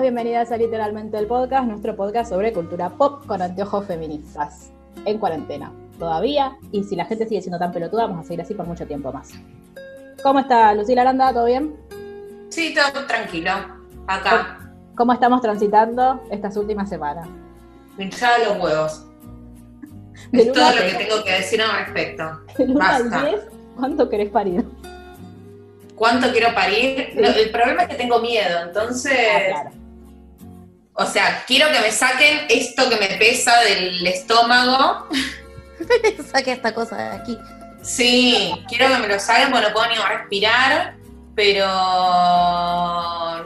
Bienvenidas a Literalmente el Podcast, nuestro podcast sobre cultura pop con anteojos feministas. En cuarentena, todavía, y si la gente sigue siendo tan pelotuda, vamos a seguir así por mucho tiempo más. ¿Cómo está Lucila Aranda? ¿Todo bien? Sí, todo tranquilo. Acá, ¿Cómo estamos transitando estas últimas semanas? pinchada los huevos. Es todo lo que tengo que decir al respecto. Del 1 al Basta. 10, ¿cuánto querés parir? ¿Cuánto quiero parir? No, el problema es que tengo miedo, entonces. Ah, claro. O sea, quiero que me saquen esto que me pesa del estómago. Saque esta cosa de aquí. Sí, quiero que me lo saquen porque no puedo ni respirar, pero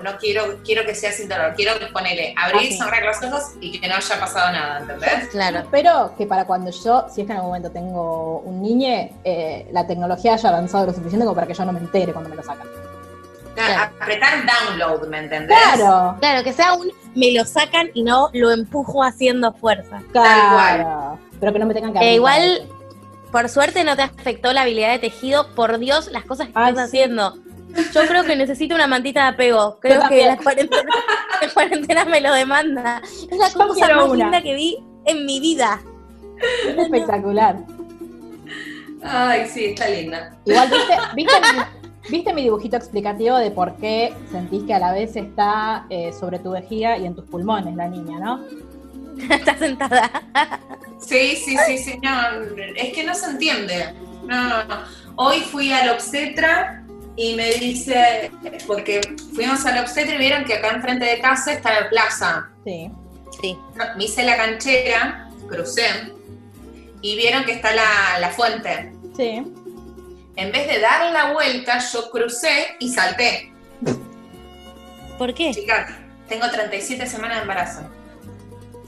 no quiero, quiero que sea sin dolor. Quiero que ponele, abrir, Ah, sí. cerrar los ojos y que no haya pasado nada, ¿entendés? Claro. Espero que para cuando yo, si es que en algún momento tengo un niñe, eh, la tecnología haya avanzado lo suficiente como para que yo no me entere cuando me lo sacan. Claro, Apretar download, ¿me entendés? Claro, Claro, que sea un me lo sacan y no lo empujo haciendo fuerza. claro. Pero que no me tengan que Eh, igual, por suerte no te afectó la habilidad de tejido. Por Dios, las cosas que Ay, estás sí. haciendo. Yo creo que necesito una mantita de apego. Creo que la cuarentena, la cuarentena me lo demanda. Es la Yo cosa más una. linda que vi en mi vida. Es espectacular. Ay, sí, está linda. Igual, ¿viste, viste, viste mi dibujito explicativo de por qué sentís que a la vez está eh, sobre tu vejiga y en tus pulmones la niña, ¿no? Está sentada. Sí, sí, sí, sí, no, es que no se entiende. No, no, no. Hoy fui al obstetra y me dice, porque fuimos al obstetra y vieron que acá enfrente de casa está la plaza. Sí. Sí. No, Me hice la canchera, crucé y vieron que está la, la fuente. Sí. En vez de dar la vuelta, yo crucé y salté. ¿Por qué? Chicas, tengo 37 semanas de embarazo.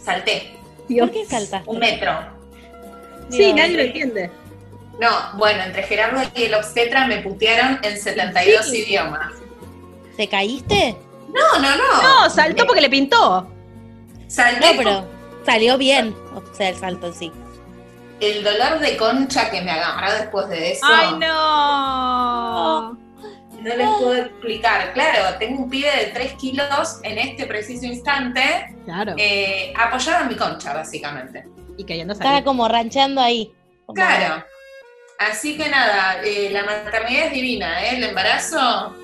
Salté, ¿Por qué saltaste? un metro. Sí, nadie lo entiende. No, bueno, entre Gerardo y el obstetra me putearon en 72 Sí. idiomas. ¿Te caíste? No, no, no. No, saltó porque le pintó. Salté No, pero salió bien. O sea, el salto en sí. El dolor de concha que me agarró después de eso. Ay, no. No les puedo explicar. Claro, tengo un pibe de 3 kilos en este preciso instante Claro. eh, apoyado en mi concha, básicamente. y cayendo Estaba como rancheando ahí. Como- Claro. Así que nada, eh, la maternidad es divina, ¿eh? El embarazo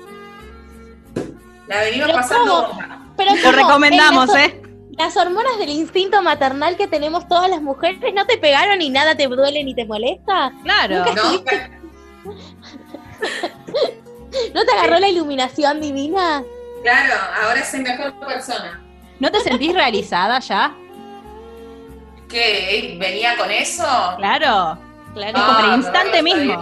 la venimos Pero pasando. ¿cómo? Pero Lo ¿cómo? recomendamos, ¿eh? Las hormonas del instinto maternal que tenemos todas las mujeres no te pegaron y nada te duele ni te molesta. Claro. No, ¿No te agarró la iluminación divina? claro, ahora soy mejor persona. ¿No te sentís realizada ya? ¿Qué? ¿Venía con eso? Claro. Claro. como el Ah, instante me mismo.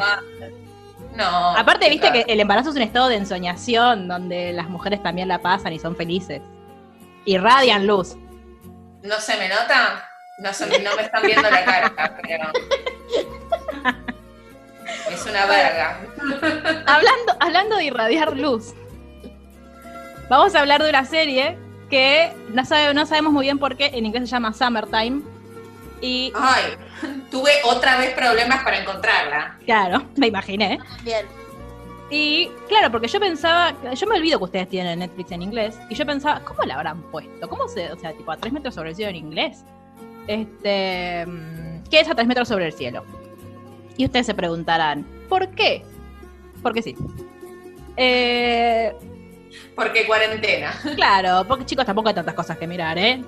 No. Aparte, viste que el embarazo es un estado de ensoñación donde las mujeres también la pasan y son felices. Irradian luz. ¿No se me nota? No, se me, no me están viendo la cara, pero. Es una verga. Hablando, hablando de irradiar luz, vamos a hablar de una serie que no, sabe- no sabemos muy bien por qué, en inglés se llama Summertime. Y Ay, tuve otra vez problemas para encontrarla. claro, me imaginé. Bien. Y claro, porque yo pensaba, yo me olvido que ustedes tienen Netflix en inglés, y yo pensaba, ¿cómo la habrán puesto? ¿Cómo se, o sea, tipo a tres metros sobre el cielo en inglés? Este, mm, ¿qué es a tres metros sobre el cielo? Y ustedes se preguntarán, ¿por qué? Porque sí. Eh, Porque cuarentena. claro, porque chicos tampoco hay tantas cosas que mirar, ¿eh?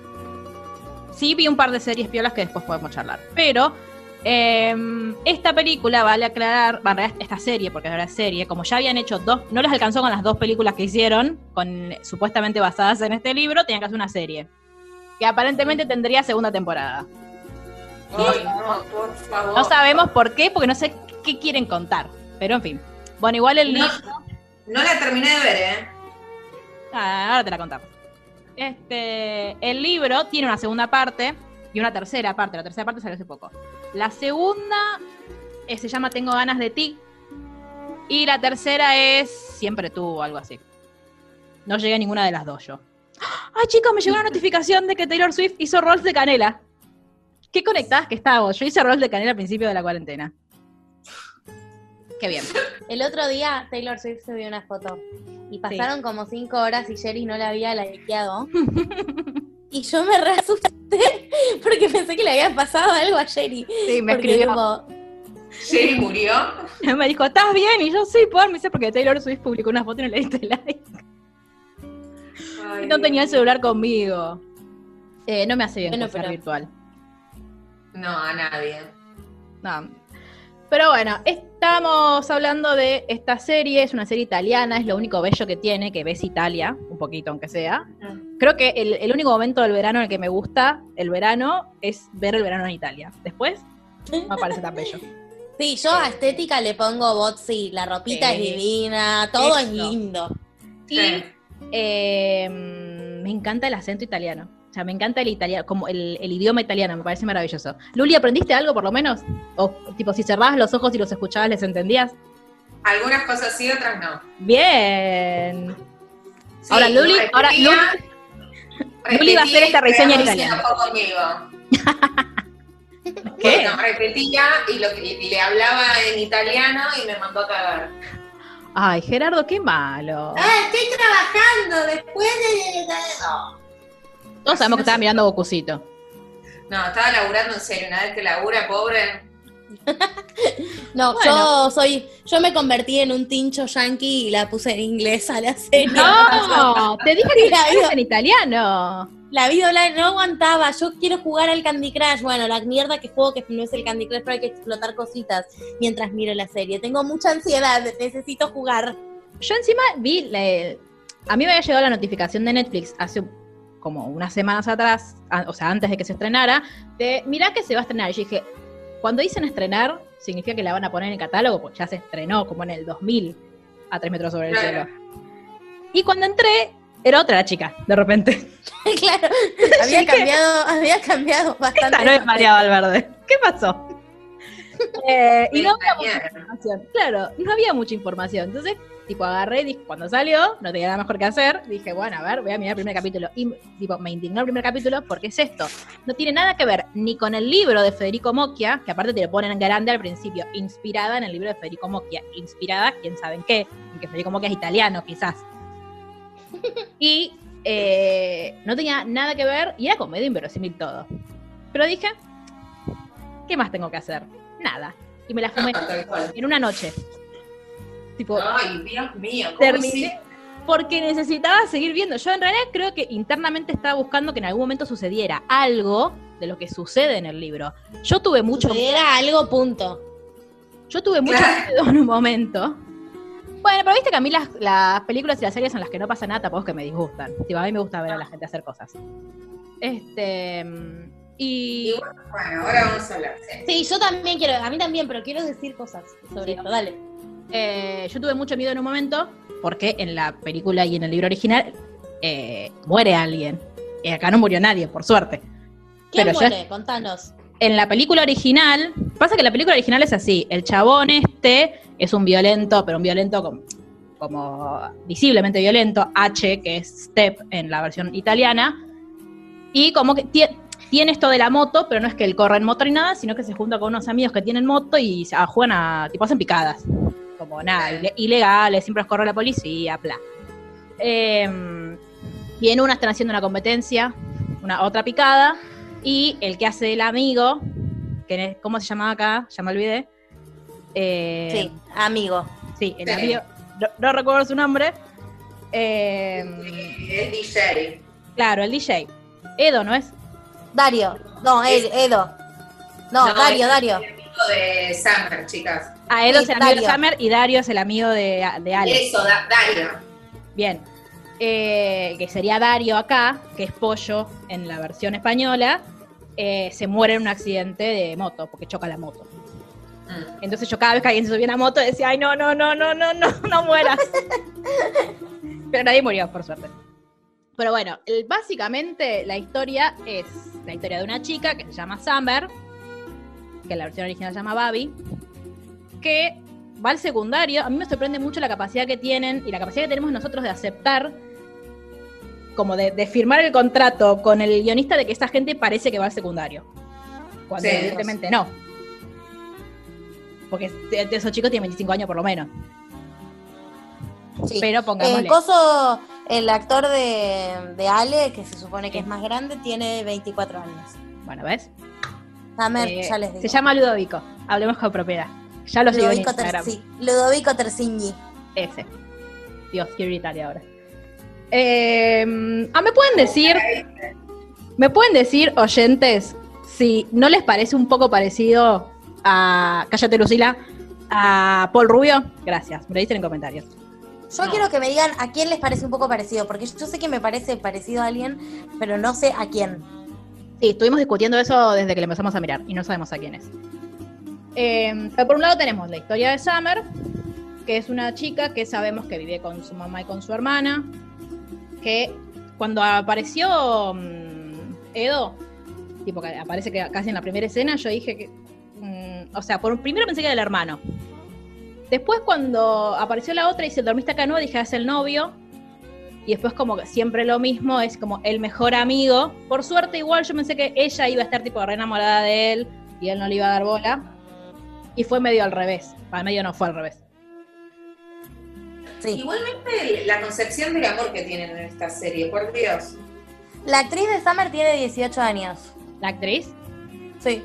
Sí vi un par de series piolas que después podemos charlar, pero eh, esta película, vale aclarar, realidad esta serie, porque ahora es serie, como ya habían hecho dos, no les alcanzó con las dos películas que hicieron, con supuestamente basadas en este libro, tenían que hacer una serie. Que aparentemente tendría segunda temporada. Ay, no, por favor. No sabemos por qué, porque no sé qué quieren contar. Pero en fin. Bueno, igual el No, libro. no la terminé de ver, ¿eh? Ah, ahora te la contamos. Este, el libro tiene una segunda parte Y una tercera parte, la tercera parte salió hace poco. La segunda eh, se llama Tengo ganas de ti. Y la tercera es Siempre tú o algo así. No llegué a ninguna de las dos yo. Ay, chicos, me llegó una notificación de que Taylor Swift hizo rolls de canela. Qué conectadas que estábamos. Yo hice rolls de canela al principio de la cuarentena. Qué bien. El otro día Taylor Swift subió una foto y pasaron como cinco horas y Jerry no la había likeado. y yo me porque pensé que le había pasado algo a Jerry. Sí, me Porque, escribió. tipo, Jerry murió. Me dijo, ¿estás bien? Y yo, sí, por me dice, porque Taylor Swift publicó una foto y no le diste like. Ay, No tenía el celular conmigo. Eh, no me hace bien Bueno, pero- virtual. No, a nadie. No. Pero bueno, estamos hablando de esta serie, es una serie italiana, es lo único bello que tiene, que ves Italia, un poquito aunque sea. Creo que el, el único momento del verano en el que me gusta el verano es ver el verano en Italia. Después, no me parece tan bello. Sí, yo a estética le pongo Botsy, la ropita Sí. es divina, todo es lindo. Y Sí. eh, me encanta el acento italiano. O sea, me encanta el italiano, como el, el idioma italiano, me parece maravilloso. Luli, ¿aprendiste algo por lo menos? O tipo, si cerrabas los ojos y los escuchabas, ¿les entendías? Algunas cosas sí, otras no. Bien. Sí, Ahora, Luli, ahora, Luli- Luli va a hacer esta reseña en italiano. ¿Qué? Bueno, repetía y, lo, que- y le hablaba en italiano y me mandó a cagar. Ay, Gerardo, qué malo. Ah, estoy trabajando después de... Todos sabemos que estaba mirando Gokucito. No, estaba laburando en serio. Una vez que labura, pobre. No, Bueno. yo soy, yo me convertí en un tincho yankee y la puse en inglés a la serie. No, te dije que La vida- en italiano. La vida online no aguantaba. Yo quiero jugar al Candy Crush. Bueno, la mierda que juego que no es el Candy Crush, pero hay que explotar cositas mientras miro la serie. Tengo mucha ansiedad, necesito jugar. Yo encima vi, la- a mí me había llegado la notificación de Netflix hace como unas semanas atrás, o sea, antes de que se estrenara, de, mirá que se va a estrenar. Y yo dije, cuando dicen estrenar, significa que la van a poner en el catálogo, porque ya se estrenó como en el 2000, a tres metros sobre el Claro. cielo. Y cuando entré, era otra la chica, de repente. claro, había cambiado, había cambiado bastante. Esta no es María Valverde. ¿Qué pasó? Eh, y no había mucha información. Claro, no había mucha información. Entonces, tipo, agarré y dije, cuando salió, no tenía nada mejor que hacer. Dije, bueno, a ver, voy a mirar el primer capítulo. Y, tipo, me indignó el primer capítulo porque es esto. No tiene nada que ver ni con el libro de Federico Mocchia, que aparte te lo ponen grande al principio, inspirada en el libro de Federico Mocchia. Inspirada, quién sabe en qué, en que Federico Mocchia es italiano, quizás. Y eh, no tenía nada que ver, y era como medio inverosímil todo. Pero dije, ¿qué más tengo que hacer? Nada. Y me la fumé en una noche. Tipo, Ay, Dios mío. ¿cómo terminé porque necesitaba seguir viendo. Yo en realidad creo que internamente estaba buscando que en algún momento sucediera algo de lo que sucede en el libro. Yo tuve mucho Era algo punto. yo tuve mucho miedo en un momento. Bueno, pero viste que a mí las, las películas y las series en las que no pasa nada tampoco que me disgustan. Tipo, a mí me gusta ver a la gente hacer cosas. Este. Y. Y bueno, ahora vamos a hablar. sí. Sí, yo también quiero, a mí también, pero quiero decir cosas sobre Sí. esto. Dale. Eh, yo tuve mucho miedo en un momento porque en la película y en el libro original eh, muere alguien. Y acá no murió nadie, por suerte. ¿Quién Pero ya- muere? Contanos. En la película original, pasa que la película original es así, el chabón este es un violento, pero un violento como, como visiblemente violento, H, que es Step en la versión italiana, y como que tie- tiene esto de la moto, pero no es que él corra en moto ni nada, sino que se junta con unos amigos que tienen moto y se- ah, juegan a, tipo hacen picadas, como nada, ile- ilegales, siempre los corre la policía, bla. Eh, y en una están haciendo una competencia, una otra picada, y el que hace el amigo, que es- ¿cómo se llamaba acá? Ya me olvidé. Eh, Sí, amigo. sí, el Sí. amigo, no, no recuerdo su nombre. Eh, Es DJ. claro, el DJ. Edo, ¿no es? Dario. No, Ed- Edo. No, No, Dario, es Dario. De Summer, chicas. Ah, Edo Sí, es el amigo de Dario. Summer y Dario es el amigo de, de Alex. Eso, da, Dario. Bien. Eh, que sería Dario acá, que es Pollo en la versión española, eh, se muere en un accidente de moto, porque choca la moto. Mm. Entonces yo cada vez que alguien se subía a una moto decía, ay, no, no, no, no, no, no, no mueras. Pero nadie murió, por suerte. Pero bueno, el- básicamente la historia es la historia de una chica que se llama Summer, que la versión original se llama Babi, que va al secundario. A mí me sorprende mucho la capacidad que tienen y la capacidad que tenemos nosotros de aceptar, como de, de firmar el contrato con el guionista de que esta gente parece que va al secundario. Cuando Sí. evidentemente no. Porque esos chicos tienen 25 años por lo menos. Sí. Pero Eh, pongámosle. Coso, el actor de, de Ale, que se supone que es más grande, tiene 24 años. Bueno, ¿ves? Summer, Eh, ya les digo. se llama Ludovico. Hablemos con propiedad. Ya lo sigo en Ludovico, Ludovico Tercigni. Ese. Dios, quiero gritar ahora. Eh, ah, ¿me pueden decir? ¿Me pueden decir, oyentes, si no les parece un poco parecido a. Cállate, Lucila. A Paul Rubio? Gracias. Me lo dicen en comentarios. Yo No. quiero que me digan a quién les parece un poco parecido, porque yo sé que me parece parecido a alguien, pero no sé a quién. Sí, estuvimos discutiendo eso desde que le empezamos a mirar y no sabemos a quién es. Eh, pero por un lado tenemos la historia de Summer, que es una chica que sabemos que vive con su mamá y con su hermana, que cuando apareció mm, Edo, tipo que aparece que casi en la primera escena, yo dije que, mm, o sea, por primero pensé que era el hermano. Después cuando apareció la otra y se dormiste acá no, dije, "Ah, es el novio. Y después como que siempre lo mismo, es como el mejor amigo. Por suerte igual yo pensé que ella iba a estar tipo re enamorada de él y él no le iba a dar bola. Y fue medio al revés. Para medio no fue al revés. Sí. Igualmente la concepción del amor que tienen en esta serie, por Dios. La actriz de Summer tiene 18 años. ¿La actriz? Sí.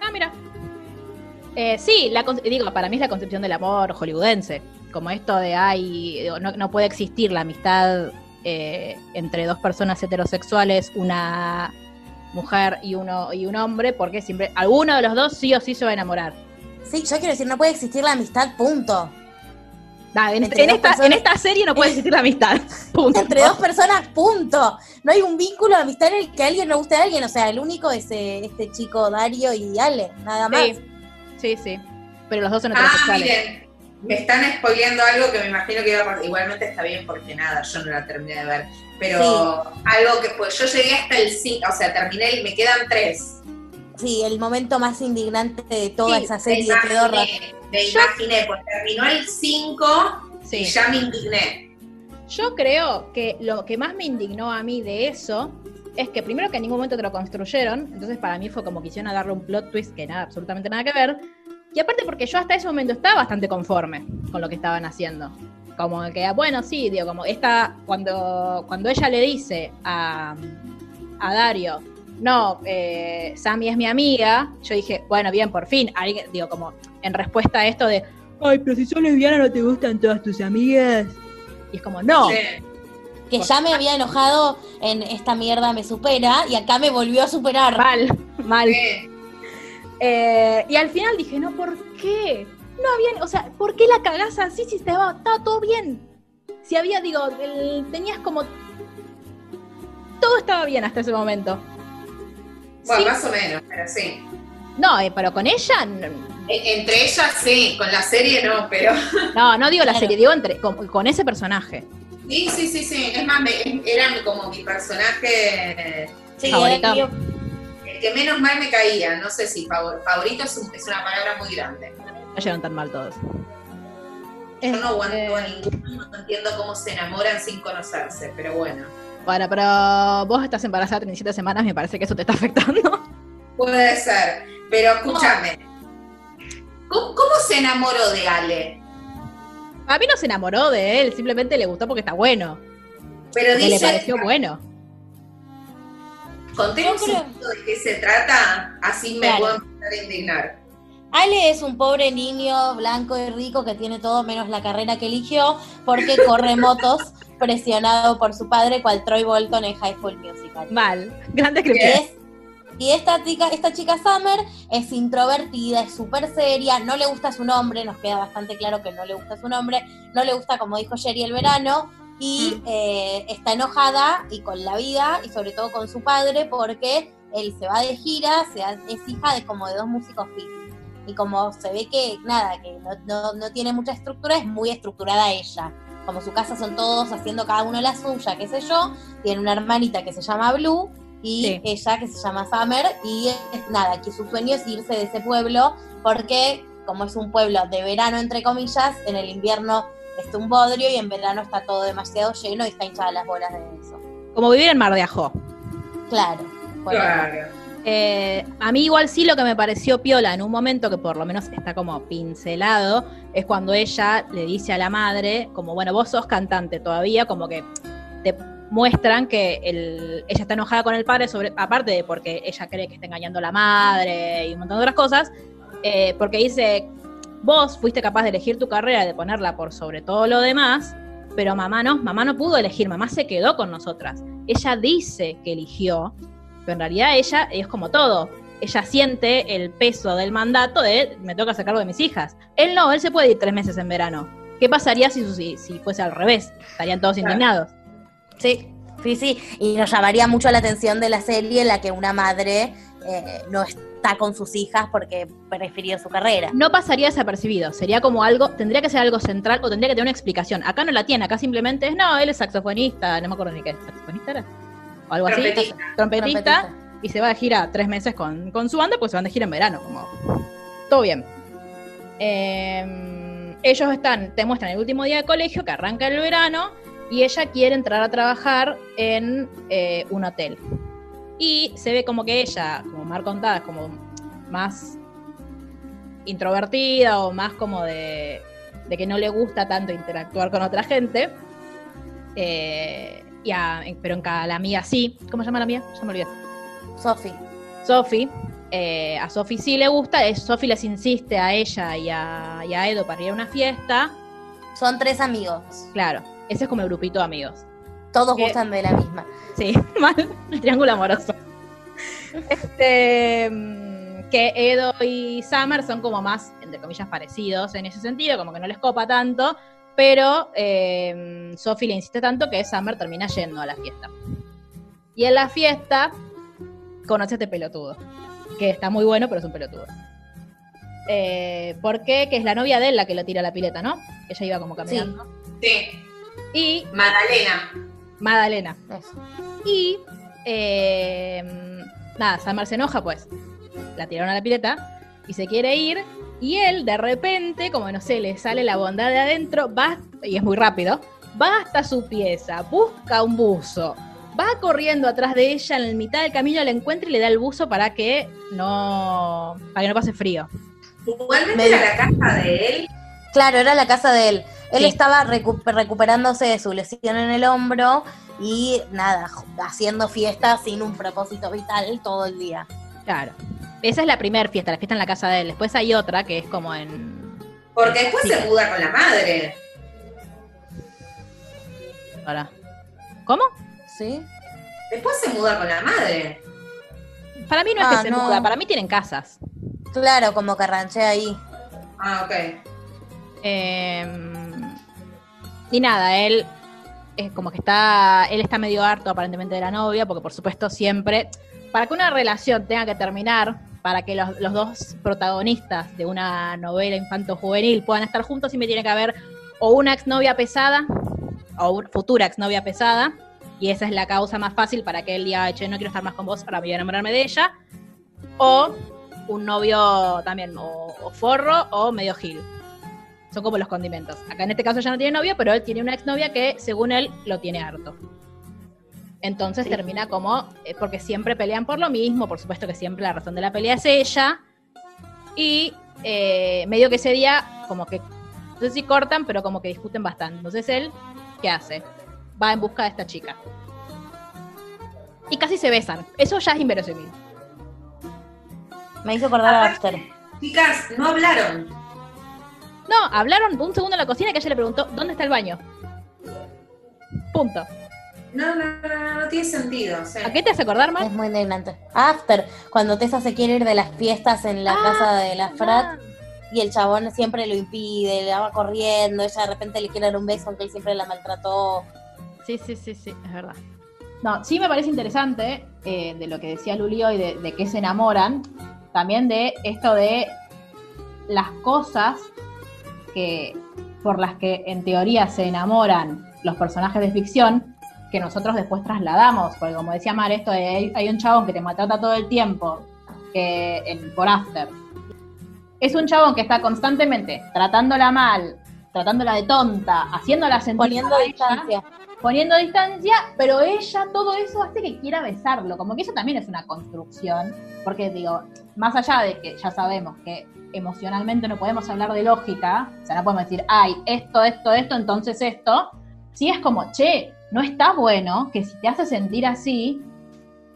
Ah, mira. Eh, sí, la, digo, para mí es la concepción del amor hollywoodense. Como esto de, ay, no, no puede existir la amistad eh, entre dos personas heterosexuales, una mujer y, uno, y un hombre, porque siempre alguno de los dos sí o sí se va a enamorar. Sí, yo quiero decir, no puede existir la amistad, punto. Da, en, Entre en dos esta, personas- en esta serie no puede existir la amistad. Punto. Entre dos personas, punto. No hay un vínculo de amistad en el que alguien no guste a alguien. O sea, el único es eh, este chico Dario y Ale, nada más. Sí, sí, sí. Pero los dos son Ah, heterosexuales. miren, me están spoileando algo que me imagino que iba a pasar. Igualmente está bien porque nada, yo no la terminé de ver. Pero algo que pues yo llegué hasta el 5, o sea, terminé y me quedan tres. Sí, el momento más indignante de toda Sí, esa serie me pedorra. imaginé, me imaginé, pues terminó el 5 Sí. y ya me indigné. Yo creo que lo que más me indignó a mí de eso es que primero que en ningún momento te lo construyeron, entonces para mí fue como quisieron darle un plot twist que nada, absolutamente nada que ver. Y aparte porque yo hasta ese momento estaba bastante conforme con lo que estaban haciendo. Como que, bueno, sí, digo, como esta, cuando, cuando ella le dice a, a Dario, no, eh, Sammy es mi amiga, yo dije, bueno, bien, por fin, alguien, digo, como en respuesta a esto de, ay, pero si sos lesbiana no te gustan todas tus amigas. Y es como, no, Sí. Que ya me había enojado en esta mierda me supera y acá me volvió a superar. mal, mal. Sí. Eh, y al final dije, no, ¿por qué? No había, o sea, ¿por qué la cagás así si estaba, estaba todo bien? Si había, digo, el- tenías como... Todo estaba bien hasta ese momento. Bueno, Sí. más o menos, pero sí. No, eh, pero con ella, no, E- Entre ellas sí, con la serie no, pero. no, no digo la Claro. serie, digo entre, con, con ese personaje. Sí, sí, sí, sí. Es más, me- era como mi personaje Sí, Favorita. era que- menos mal me caía. No sé si favor- favorito es, un- es una palabra muy grande. No llegaron tan mal todos. Yo no aguanto Este, a ninguno, no entiendo cómo se enamoran sin conocerse, pero bueno. Bueno, pero vos estás embarazada 37 semanas, me parece que eso te está afectando. Puede ser, pero escúchame. ¿Cómo, cómo se enamoró de Ale? A mí no se enamoró de él, simplemente le gustó porque está bueno. Pero Que le dice, pareció bueno. Contemos Yo creo- un poquito de qué se trata, así me Claro. puedo empezar a indignar. Ale es un pobre niño blanco y rico que tiene todo menos la carrera que eligió porque corre motos presionado por su padre cual Troy Bolton en High School Musical. Mal. Gran Y, descripción. es- y esta chica, esta chica Summer es introvertida, es súper seria, no le gusta su nombre, nos queda bastante claro que no le gusta su nombre, no le gusta, como dijo Jerry, el verano, y eh, está enojada y con la vida, y sobre todo con su padre, porque él se va de gira, se ha- es hija de como de dos músicos hippies. Y como se ve que, nada, que no, no- no tiene mucha estructura, es muy estructurada ella. como su casa son todos haciendo cada uno la suya, qué sé yo, tiene una hermanita que se llama Blue y Sí. ella que se llama Summer y nada, que su sueño es irse de ese pueblo porque como es un pueblo de verano entre comillas, en el invierno está un bodrio y en verano está todo demasiado lleno y está hinchada las bolas de eso. Como vivir en Mar de Ajó. Claro. Claro. Eh, a mí igual sí lo que me pareció piola en un momento que por lo menos está como pincelado es cuando ella le dice a la madre como bueno vos sos cantante todavía como que te muestran que el- ella está enojada con el padre sobre aparte de porque ella cree que está engañando a la madre y un montón de otras cosas eh, porque dice vos fuiste capaz de elegir tu carrera de ponerla por sobre todo lo demás pero mamá no mamá no pudo elegir mamá se quedó con nosotras ella dice que eligió pero en realidad ella es como todo. Ella siente el peso del mandato de me toca sacarlo de mis hijas. Él no, él se puede ir tres meses en verano. ¿Qué pasaría si, si, si fuese al revés? Estarían todos Claro. indignados. Sí, sí, sí. Y nos llamaría mucho la atención de la serie en la que una madre eh, no está con sus hijas porque prefirió su carrera. No pasaría desapercibido. Sería como algo, tendría que ser algo central o tendría que tener una explicación. Acá no la tiene, acá simplemente es, no, él es saxofonista, no me acuerdo ni qué, ¿saxofonista era? O algo así. Trompetista. Trompetista. Trompetista. y se va de gira tres meses con, con su banda, pues se van de gira en verano, como todo bien. Eh, ellos están, te muestran el último día de colegio, que arranca el verano, y ella quiere entrar a trabajar en eh, un hotel. Y se ve como que ella, como Mar contada, es como más introvertida o más como de, de que no le gusta tanto interactuar con otra gente. Eh, y a- pero en cada la mía sí. ¿Cómo se llama la mía? Ya me olvidé. Sofi. Sofi, eh, a Sofi sí le gusta, Sofi les insiste a ella y a, y a Edo para ir a una fiesta. Son tres amigos. Claro, ese es como el grupito de amigos. Todos ¿Qué? gustan de la misma. Sí, mal, el triángulo amoroso. Este, mm, que Edo y Summer son como más, entre comillas, parecidos en ese sentido, como que no les copa tanto, pero eh, Sophie le insiste tanto que Summer termina yendo a la fiesta. Y en la fiesta conoce a este pelotudo, que está muy bueno, pero es un pelotudo. Eh, ¿Por qué? Que es la novia de él la que lo tira a la pileta, ¿no? Que ella iba como caminando. Sí, Y Magdalena. Magdalena. Eso. Y eh, nada, Summer se enoja, pues. La tiraron a la pileta y se quiere ir. Y él, de repente, como no sé, le sale la bondad de adentro, va, y es muy rápido, va hasta su pieza, busca un buzo, va corriendo atrás de ella, en la mitad del camino la encuentra y le da el buzo para que no, para que no pase frío. Igualmente Me- era la casa de él. Claro, era la casa de él. Él Sí. estaba recu- recuperándose de su lesión en el hombro y nada, haciendo fiesta sin un propósito vital todo el día. Claro. Esa es la primera fiesta, la fiesta en la casa de él. Después hay otra que es como en. Porque después Sí. se muda con la madre. Ahora. ¿Cómo? ¿Sí? Después se muda con la madre. Para mí no es Ah, que se no. muda, para mí tienen casas. Claro, como que ranché ahí. Ah, ok. Eh, y nada, él es como que está, él está medio harto aparentemente de la novia, porque por supuesto siempre, para que una relación tenga que terminar, para que los, los dos protagonistas de una novela infanto-juvenil puedan estar juntos, siempre tiene que haber o una exnovia pesada, o una futura exnovia pesada, y esa es la causa más fácil para que él diga, che, no quiero estar más con vos, ahora voy a enamorarme de ella, o un novio también, o, o forro, o medio gil. Son como los condimentos. Acá en este caso ya no tiene novio, pero él tiene una exnovia que, según él, lo tiene harto. Entonces Sí. termina como, eh, porque siempre pelean por lo mismo, por supuesto que siempre la razón de la pelea es ella, y eh, medio que ese día, como que, no sé si cortan, pero como que discuten bastante. Entonces él, ¿qué hace? Va en busca de esta chica. Y casi se besan. Eso ya es inverosímil. Me hizo acordar a Baxter. Chicas, no hablaron. No, hablaron un segundo en la cocina que ella le preguntó, ¿dónde está el baño? Punto. No, no, no, no, no tiene sentido. ¿A qué te hace acordar, Mar? Es muy indignante. After, cuando Tessa se quiere ir de las fiestas en la Ah, casa de la Frat Ah, y el chabón siempre lo impide, le va corriendo, ella de repente le quiere dar un beso aunque él siempre la maltrató. Sí, sí, sí, sí, es verdad. No, sí me parece interesante eh, de lo que decía Luli hoy, de, de que se enamoran, también de esto de las cosas que... por las que en teoría se enamoran los personajes de ficción que nosotros después trasladamos, porque como decía Mar, esto de hay, hay un chabón que te maltrata todo el tiempo, que en, por After, es un chabón que está constantemente tratándola mal, tratándola de tonta, haciéndola sentir Poniendo ella, distancia. Poniendo distancia, pero ella todo eso hace que quiera besarlo, como que eso también es una construcción, porque digo, más allá de que ya sabemos que emocionalmente no podemos hablar de lógica, o sea, no podemos decir, ay, esto, esto, esto, entonces esto, sí es como, che, no está bueno que si te hace sentir así,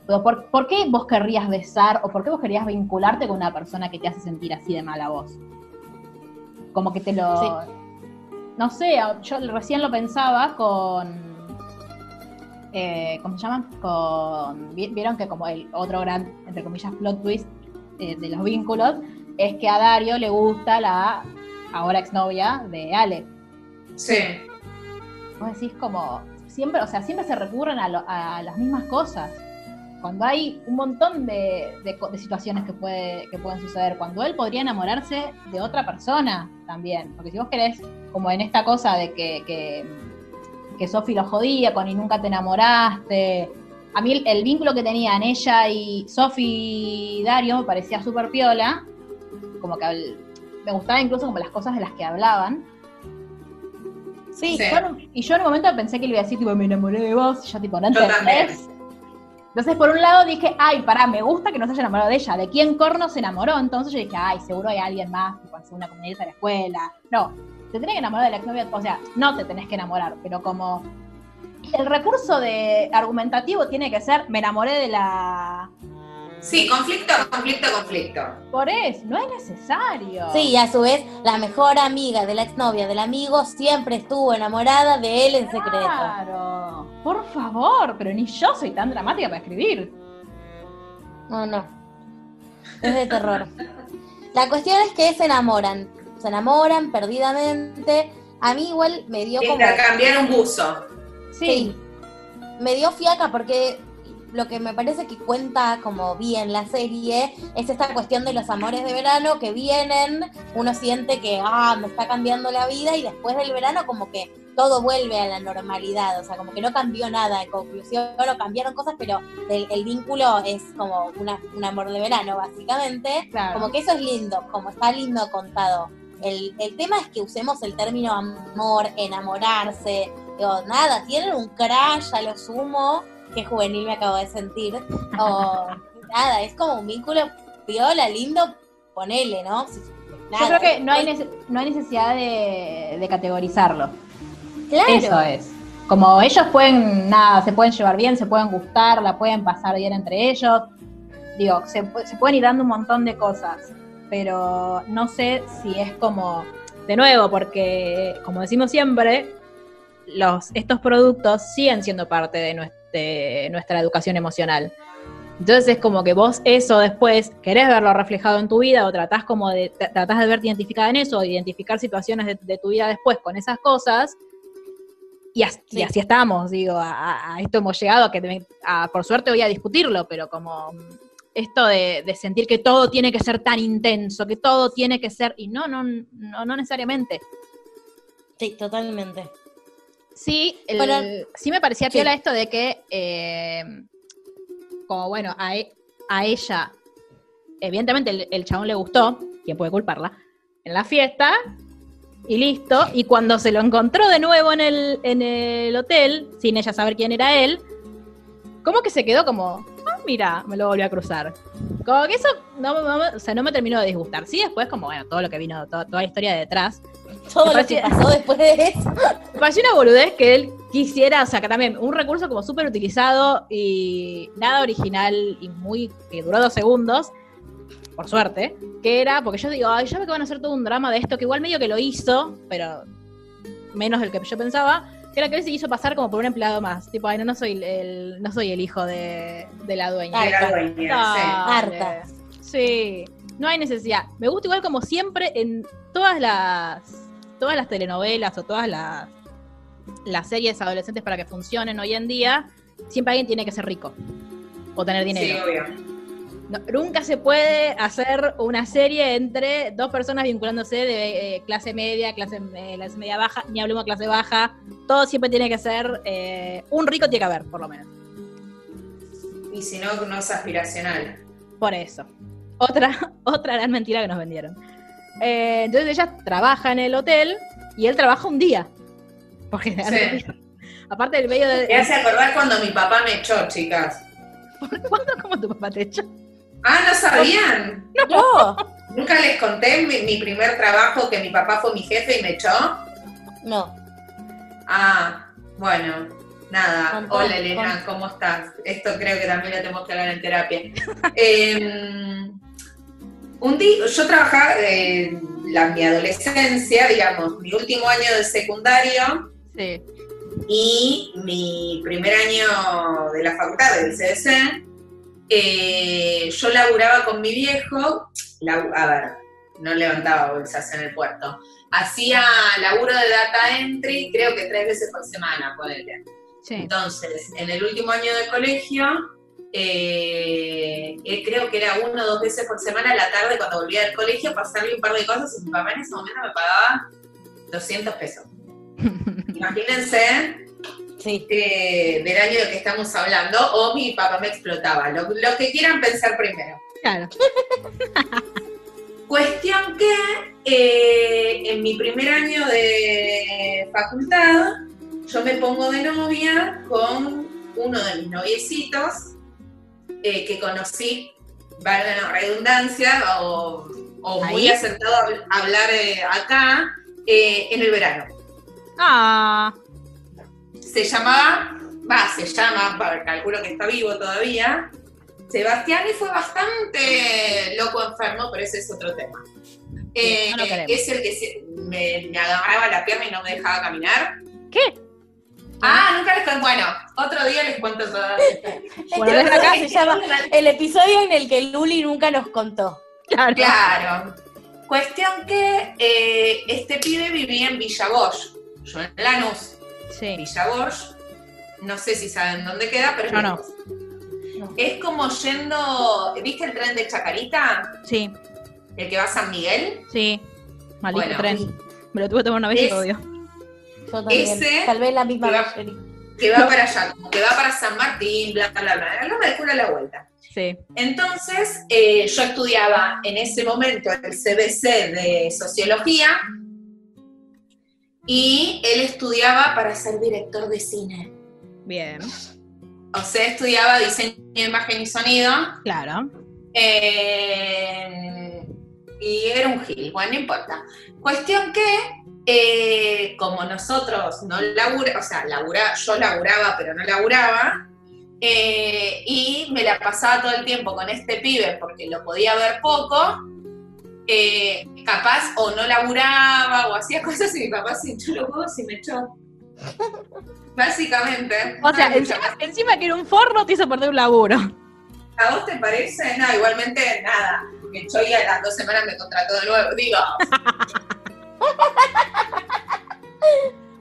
¿por, por qué vos querrías besar o por qué vos querías vincularte con una persona que te hace sentir así de mala voz? Como que te lo... No sé, yo recién lo pensaba con... eh, ¿Cómo se llama? Con... vi- Vieron que como el otro gran, entre comillas, plot twist eh, de los vínculos es que a Dario le gusta la ahora exnovia de Ale. Sí. Vos decís como, siempre, o sea, siempre se recurren a, lo- a las mismas cosas. Cuando hay un montón de, de situaciones que, puede, que pueden suceder, cuando él podría enamorarse de otra persona también. Porque si vos querés, como en esta cosa de que, que, que Sofi lo jodía con y nunca te enamoraste. A mí el, el vínculo que tenían ella y Sofi y Dario me parecía súper piola. Como que me gustaba incluso como las cosas de las que hablaban. Sí, en y yo en un momento pensé que le iba a decir, tipo, me enamoré de vos, y yo, tipo, no entendés. Entonces, por un lado dije, ay, pará, me gusta que no se haya enamorado de ella. ¿De quién corno se enamoró? Entonces yo dije, ay, seguro hay alguien más, tipo, una comunidad de la escuela. No, te tenés que enamorar de la exnovia, o sea, no te tenés que enamorar, pero como el recurso de argumentativo tiene que ser, me enamoré de la... Sí, conflicto, conflicto, conflicto. Por eso, no es necesario. Sí, y a su vez, la mejor amiga de la exnovia del amigo siempre estuvo enamorada de él en secreto. Claro, por favor, pero ni yo soy tan dramática para escribir. No, no. Es de terror. La cuestión es que se enamoran. Se enamoran perdidamente. A mí igual me dio como... Intercambiar un buzo. Sí. Me dio fiaca porque lo que me parece que cuenta como bien la serie es esta cuestión de los amores de verano que vienen, uno siente que, ah, me está cambiando la vida y después del verano como que todo vuelve a la normalidad, o sea, como que no cambió nada, en conclusión, no cambiaron cosas, pero el, el vínculo es como una, un amor de verano, básicamente, Claro. como que eso es lindo, como está lindo contado. El, el tema es que usemos el término amor, enamorarse, digo, nada, tienen un crash a lo sumo, qué juvenil me acabo de sentir, o nada, es como un vínculo piola, lindo, ponele, ¿no? Yo creo que no hay, nece- no hay necesidad de, de categorizarlo. Claro. Eso es. Como ellos pueden, nada, se pueden llevar bien, se pueden gustar, la pueden pasar bien entre ellos. Digo, se, se pueden ir dando un montón de cosas. Pero no sé si es como, de nuevo, porque como decimos siempre, los, estos productos siguen siendo parte de, nues- de nuestra educación emocional. Entonces es como que vos eso después querés verlo reflejado en tu vida o tratás como de, tra- tratás de verte identificada en eso o de identificar situaciones de, de tu vida después con esas cosas. Y, as- y Sí. así estamos, digo, a, esto hemos llegado, a que a- por suerte voy a discutirlo, pero como esto de, de sentir que todo tiene que ser tan intenso, que todo tiene que ser, y no, no, no, no necesariamente. Sí, totalmente. Sí, el- sí me parecía sí. piola esto de que, eh, como bueno, a, e- a ella, evidentemente el, el chabón le gustó, ¿quién puede culparla? En la fiesta, y listo. Y cuando se lo encontró de nuevo en el, en el hotel, sin ella saber quién era él, como que se quedó como, mira, me lo volvió a cruzar. Como que eso no, o sea, no me terminó de disgustar. Sí, después, como bueno, todo lo que vino, to- toda la historia detrás. Todo lo que pasó después de eso. Me pareció una boludez que él quisiera, o sea, que también un recurso como súper utilizado y nada original y muy, que duró dos segundos, por suerte, que era, porque yo digo, ay, ya ve que van a hacer todo un drama de esto, que igual medio que lo hizo, pero menos del que yo pensaba, que era que él se hizo pasar como por un empleado más, tipo, ay, no, no soy el, no soy el hijo de, de la dueña. De la dueña, sí. Dale. Harta. Sí, no hay necesidad. Me gusta igual como siempre en todas las todas las telenovelas o todas las las series adolescentes para que funcionen hoy en día, siempre alguien tiene que ser rico o tener Sí, dinero. obvio. No, nunca se puede hacer una serie entre dos personas vinculándose de eh, clase media, clase, eh, clase media baja, ni hablemos de clase baja. Todo siempre tiene que ser. eh, un rico tiene que haber, por lo menos. Y si no, no es aspiracional. Por eso. Otra, otra gran mentira que nos vendieron. Entonces ella trabaja en el hotel y él trabaja un día. Porque Sí. aparte del medio de. Me hace acordar cuando mi papá me echó, chicas. ¿Cuándo como tu papá te echó? Ah, ¿no sabían? No, Nunca les conté mi, mi primer trabajo que mi papá fue mi jefe y me echó. no. Ah, bueno, nada. Contá, Hola Elena, ¿cómo estás? Esto creo que también lo tenemos que hablar en terapia. Eh, un día, yo trabajaba en la, mi adolescencia, digamos, mi último año de secundario Sí. y mi primer año de la facultad del CDC, eh, yo laburaba con mi viejo, a ver, no levantaba bolsas en el puerto, hacía laburo de data entry, creo que tres veces por semana, ponele. Sí. Entonces, en el último año de colegio, eh, eh, creo que era uno o dos veces por semana a la tarde cuando volvía del colegio, pasarle un par de cosas y mi papá en ese momento me pagaba 200 pesos. Imagínense Sí. eh, del año del que estamos hablando, o mi papá me explotaba, lo, lo que quieran pensar primero. Claro. Cuestión que eh, en mi primer año de facultad, yo me pongo de novia con uno de mis noviecitos eh, que conocí, valga la redundancia, o, o muy acertado a habl- hablar eh, acá, en el verano. Ah. Se llamaba, va, se llama, pa- calculo que está vivo todavía, Sebastián y fue bastante loco enfermo, pero ese es otro tema. Eh, no lo queremos. es el que se- me, me agarraba la pierna y no me dejaba caminar. ¿Qué? Ah, nunca les cuento. Bueno, otro día les cuento toda la historia. Bueno, desde acá- se llama el episodio en el que Luli nunca nos contó. Claro. Claro. Cuestión que eh, este pibe vivía en Villa Bosch, yo en Lanús. Sí. Villa Bosch, no sé si saben dónde queda, pero es no. Es como yendo, ¿viste el tren de Chacarita? Sí. El que va a San Miguel. Sí. Maldito Bueno. tren. Me lo tuve que tomar una vez y Es- lo odio. Yo también. Ese- Tal vez la misma que va-. Que para allá, como que va para San Martín, bla, bla, bla. No me culo la vuelta. Sí. Entonces, eh, yo estudiaba en ese momento el CBC de Sociología y él estudiaba para ser director de cine. Bien. O sea, estudiaba diseño de imagen y sonido Claro. Eh, y era un gil, bueno, no importa. Cuestión que, eh, como nosotros no laburamos, o sea, labura, yo laburaba, pero no laburaba, eh, y me la pasaba todo el tiempo con este pibe porque lo podía ver poco, eh, capaz o no laburaba o hacía cosas y mi papá se hinchó los huevos y me echó. Básicamente. O sea, encima, encima que era un forro te hizo perder un laburo. ¿A vos te parece? No, igualmente nada. Me echó y a las dos semanas me contrató de nuevo. Digo,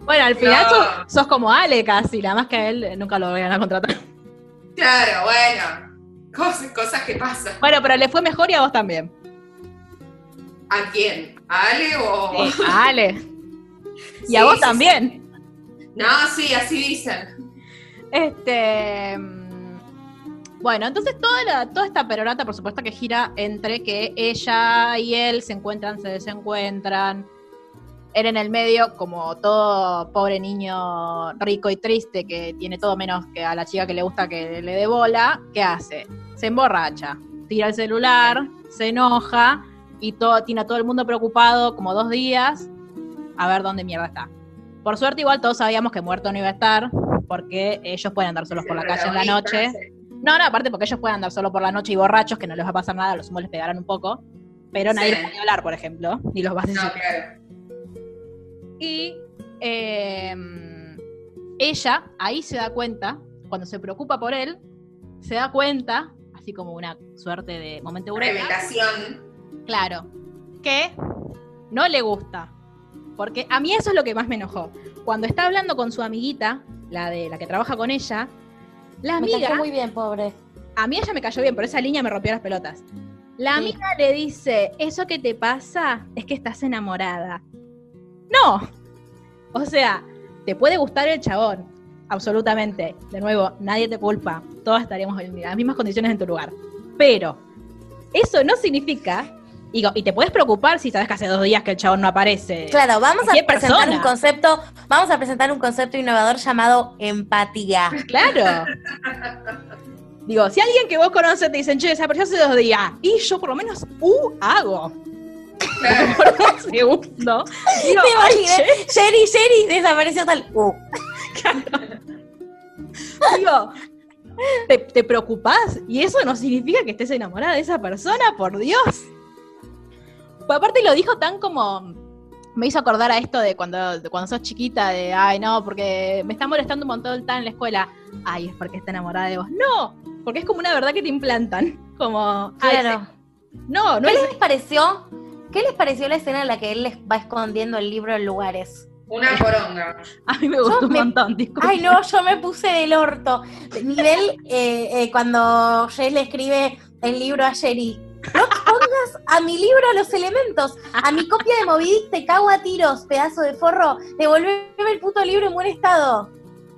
Bueno, al final No. sos, sos como Ale casi, nada más que a él nunca lo vayan a contratar. claro, bueno. Cosas, cosas que pasan. Bueno, pero le fue mejor y a vos también. ¿A quién? ¿A Ale o.? Sí, a Ale. Y a vos sí, también. sí. No, sí, así dicen. Este. Bueno, entonces toda, la- toda esta perorata, por supuesto, que gira entre que ella y él se encuentran, se desencuentran. Él en el medio, como todo pobre niño rico y triste que tiene todo menos que a la chica que le gusta que le dé bola, ¿qué hace? Se emborracha, tira el celular, se enoja y todo, tiene a todo el mundo preocupado como dos días a ver dónde mierda está. Por suerte, igual todos sabíamos que muerto no iba a estar, porque ellos pueden andar solos por la calle en la noche. No, no, aparte porque ellos pueden andar solo por la noche y borrachos, que no les va a pasar nada, los humos les pegarán un poco, pero nadie Sí. les puede hablar, por ejemplo, ni los va a No, decir. claro. Y eh, ella ahí se da cuenta, cuando se preocupa por él, se da cuenta, así como una suerte de momento eureka, Revelación. Claro, que no le gusta. Porque a mí eso es lo que más me enojó. Cuando está hablando con su amiguita, la de la que trabaja con ella, la Me cayó amiga muy bien, pobre. a mí ella me cayó bien, pero esa línea me rompió las pelotas. La Sí. amiga le dice, eso que te pasa es que estás enamorada. No. O sea, te puede gustar el chabón, absolutamente. De nuevo, nadie te culpa. Todos estaríamos en las mismas condiciones en tu lugar. Pero eso no significa... Digo, y te puedes preocupar si sabes que hace dos días que el chabón no aparece. Claro, vamos a presentar persona. un concepto, vamos a presentar un concepto innovador llamado empatía. Claro. Digo, si alguien que vos conoces te dicen, che, desapareció hace dos días, y yo por lo menos, uh, hago. Claro. Por un segundo. Digo, "Ay, imaginé, Sherry, Sherry, desapareció tal. Uh, che", digo, ¿te, te preocupás? Y eso no significa que estés enamorada de esa persona, por Dios. Pues aparte lo dijo tan como. Me hizo acordar a esto de cuando, de cuando sos chiquita, de ay no, porque me está molestando un montón el tan en la escuela. Ay, es porque está enamorada de vos. No, porque es como una verdad que te implantan. Como, ay, claro. no, no ¿Qué es les pareció? ¿Qué les pareció la escena en la que él les va escondiendo el libro en lugares? Una poronga. A mí me gustó un me- montón, disculpa. Ay, no, yo me puse del orto. Nivel eh, eh, cuando Jess le escribe el libro a Sherry. No pongas a mi libro los elementos. A mi copia de Moby Dick te cago a tiros, pedazo de forro. Devolveme el puto libro en buen estado.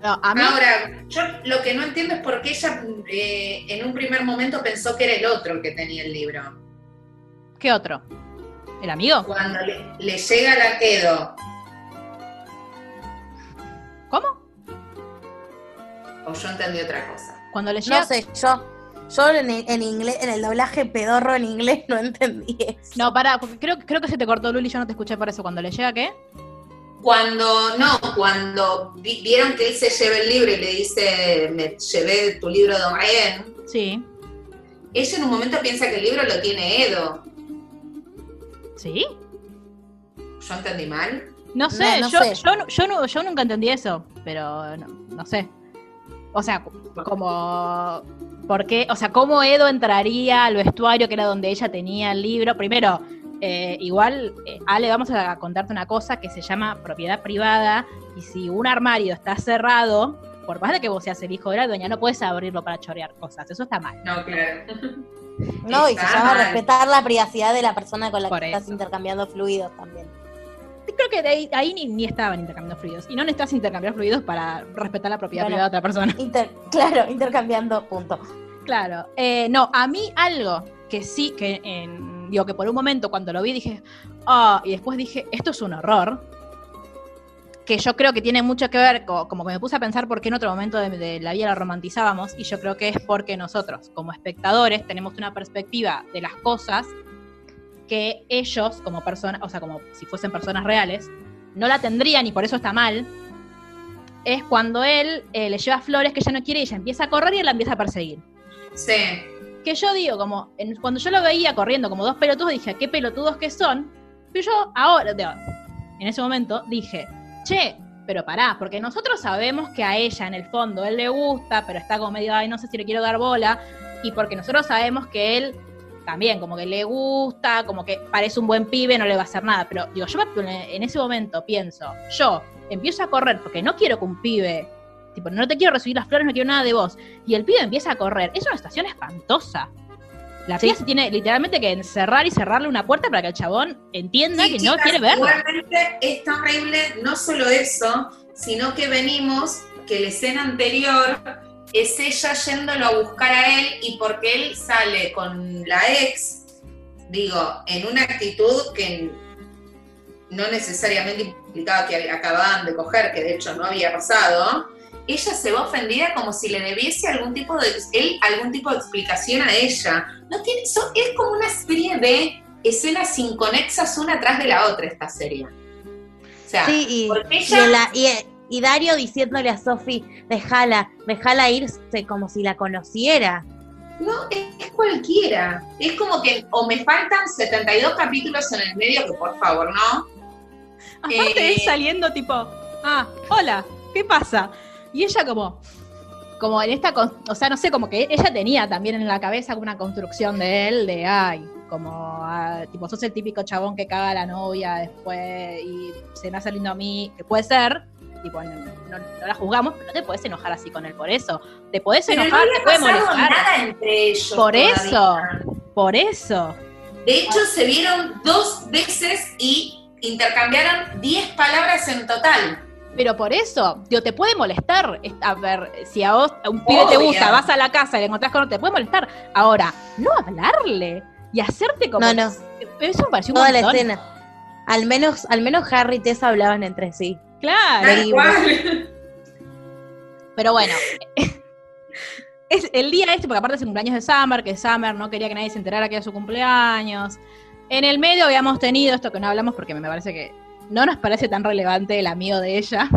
No, a mí, Ahora, yo lo que no entiendo es por qué ella eh, en un primer momento pensó que era el otro el que tenía el libro. ¿qué otro? ¿El amigo? Cuando le, le llega la Edo, ¿Cómo? o yo entendí otra cosa. Cuando le llega. No sé, yo, yo en, el- en inglés, en el doblaje pedorro en inglés no entendí eso. No, pará, porque creo, creo que se te cortó Luli, yo no te escuché por eso. Cuando le llega, ¿qué? Cuando, no, cuando vi- vieron que él se lleva el libro y le dice, me llevé tu libro de O'Brien, Sí. ella en un momento piensa que el libro lo tiene Edo. ¿Sí? ¿Yo entendí mal? No sé, no yo, sé. Yo, yo, nu- yo nunca entendí eso, pero no, no sé. O sea, como. ¿Por qué? O sea, ¿cómo Edo entraría al vestuario que era donde ella tenía el libro? Primero, eh, igual, eh, Ale, vamos a contarte una cosa que se llama propiedad privada. Y si un armario está cerrado, por más de que vos seas el hijo de la dueña, no puedes abrirlo para chorear cosas. Eso está mal. No, claro. No, y se llama respetar la privacidad de la persona con la Por que estás intercambiando fluidos también. Creo que de ahí, ahí ni, ni estaban intercambiando fluidos. Y no necesitas intercambiar fluidos para respetar la propiedad Bueno. privada de otra persona. Inter- claro, intercambiando, punto. Claro. Eh, no, a mí algo que sí, que en- digo que por un momento cuando lo vi dije, ah, y después dije, esto es un horror. Que yo creo que tiene mucho que ver, co- como que me puse a pensar por qué en otro momento de, de la vida la romantizábamos, y yo creo que es porque nosotros, como espectadores, tenemos una perspectiva de las cosas que ellos, como personas, o sea, como si fuesen personas reales, no la tendrían y por eso está mal. Es cuando él eh, le lleva flores que ella no quiere y ella empieza a correr y él la empieza a perseguir Sí. que yo digo, como, en- cuando yo lo veía corriendo como dos pelotudos, dije, qué pelotudos que son. Pero yo ahora, digo, en ese momento, dije, che, pero pará, porque nosotros sabemos que a ella en el fondo él le gusta, pero está como medio, ay, no sé si le quiero dar bola, y porque nosotros sabemos que él también, como que le gusta, como que parece un buen pibe, no le va a hacer nada. Pero digo, yo en ese momento pienso, yo empiezo a correr porque no quiero que un pibe, tipo, no te quiero recibir las flores, no quiero nada de vos, y el pibe empieza a correr. Es una situación espantosa. La Sí. piba se tiene literalmente que encerrar y cerrarle una puerta para que el chabón entienda Sí, que no chicas, quiere verlo. Igualmente es tan horrible, no solo eso, sino que venimos, que la escena anterior es ella yéndolo a buscar a él y porque él sale con la ex, digo, en una actitud que no necesariamente implicaba que acababan de coger, que de hecho no había pasado, ella se va ofendida como si le debiese algún tipo de él algún tipo de explicación a ella. No tiene eso, es como una serie de escenas inconexas una tras de la otra esta serie. O sea, Sí, y, porque y, ella el- y- y Dario diciéndole a Sofi, déjala, déjala irse como si la conociera. no es, es cualquiera. Es como que o me faltan 72 capítulos en el medio, que por favor, ¿no? Aparte Eh, él saliendo tipo, ah, hola, ¿qué pasa? Y ella como, como en esta, o sea, no sé, como que ella tenía también en la cabeza una construcción de él, de, ay, como, ah, tipo, sos el típico chabón que caga a la novia después y se me hace lindo a mí, que puede ser, tipo, no, no- no la juzgamos, pero no te podés enojar así con él por eso. Te podés Pero no enojar, había te puede pasado molestar. nada entre ellos. Por todavía. eso. Por eso. De hecho, se vieron dos veces y intercambiaron 10 palabras en total. Pero por eso, digo, te puede molestar. Es- A ver, si a vos a un pibe te gusta, vas a la casa y le encontrás con otro, te puede molestar. Ahora, no hablarle y hacerte como. No, no. Eso me pareció un Toda la escena. Al menos, al menos Harry y Tessa hablaban entre sí. Claro. Cual. Pero bueno. Es el día este, porque aparte es el cumpleaños de Summer, que Summer no quería que nadie se enterara que era su cumpleaños. En el medio habíamos tenido esto que no hablamos porque me parece que no nos parece tan relevante el amigo de ella.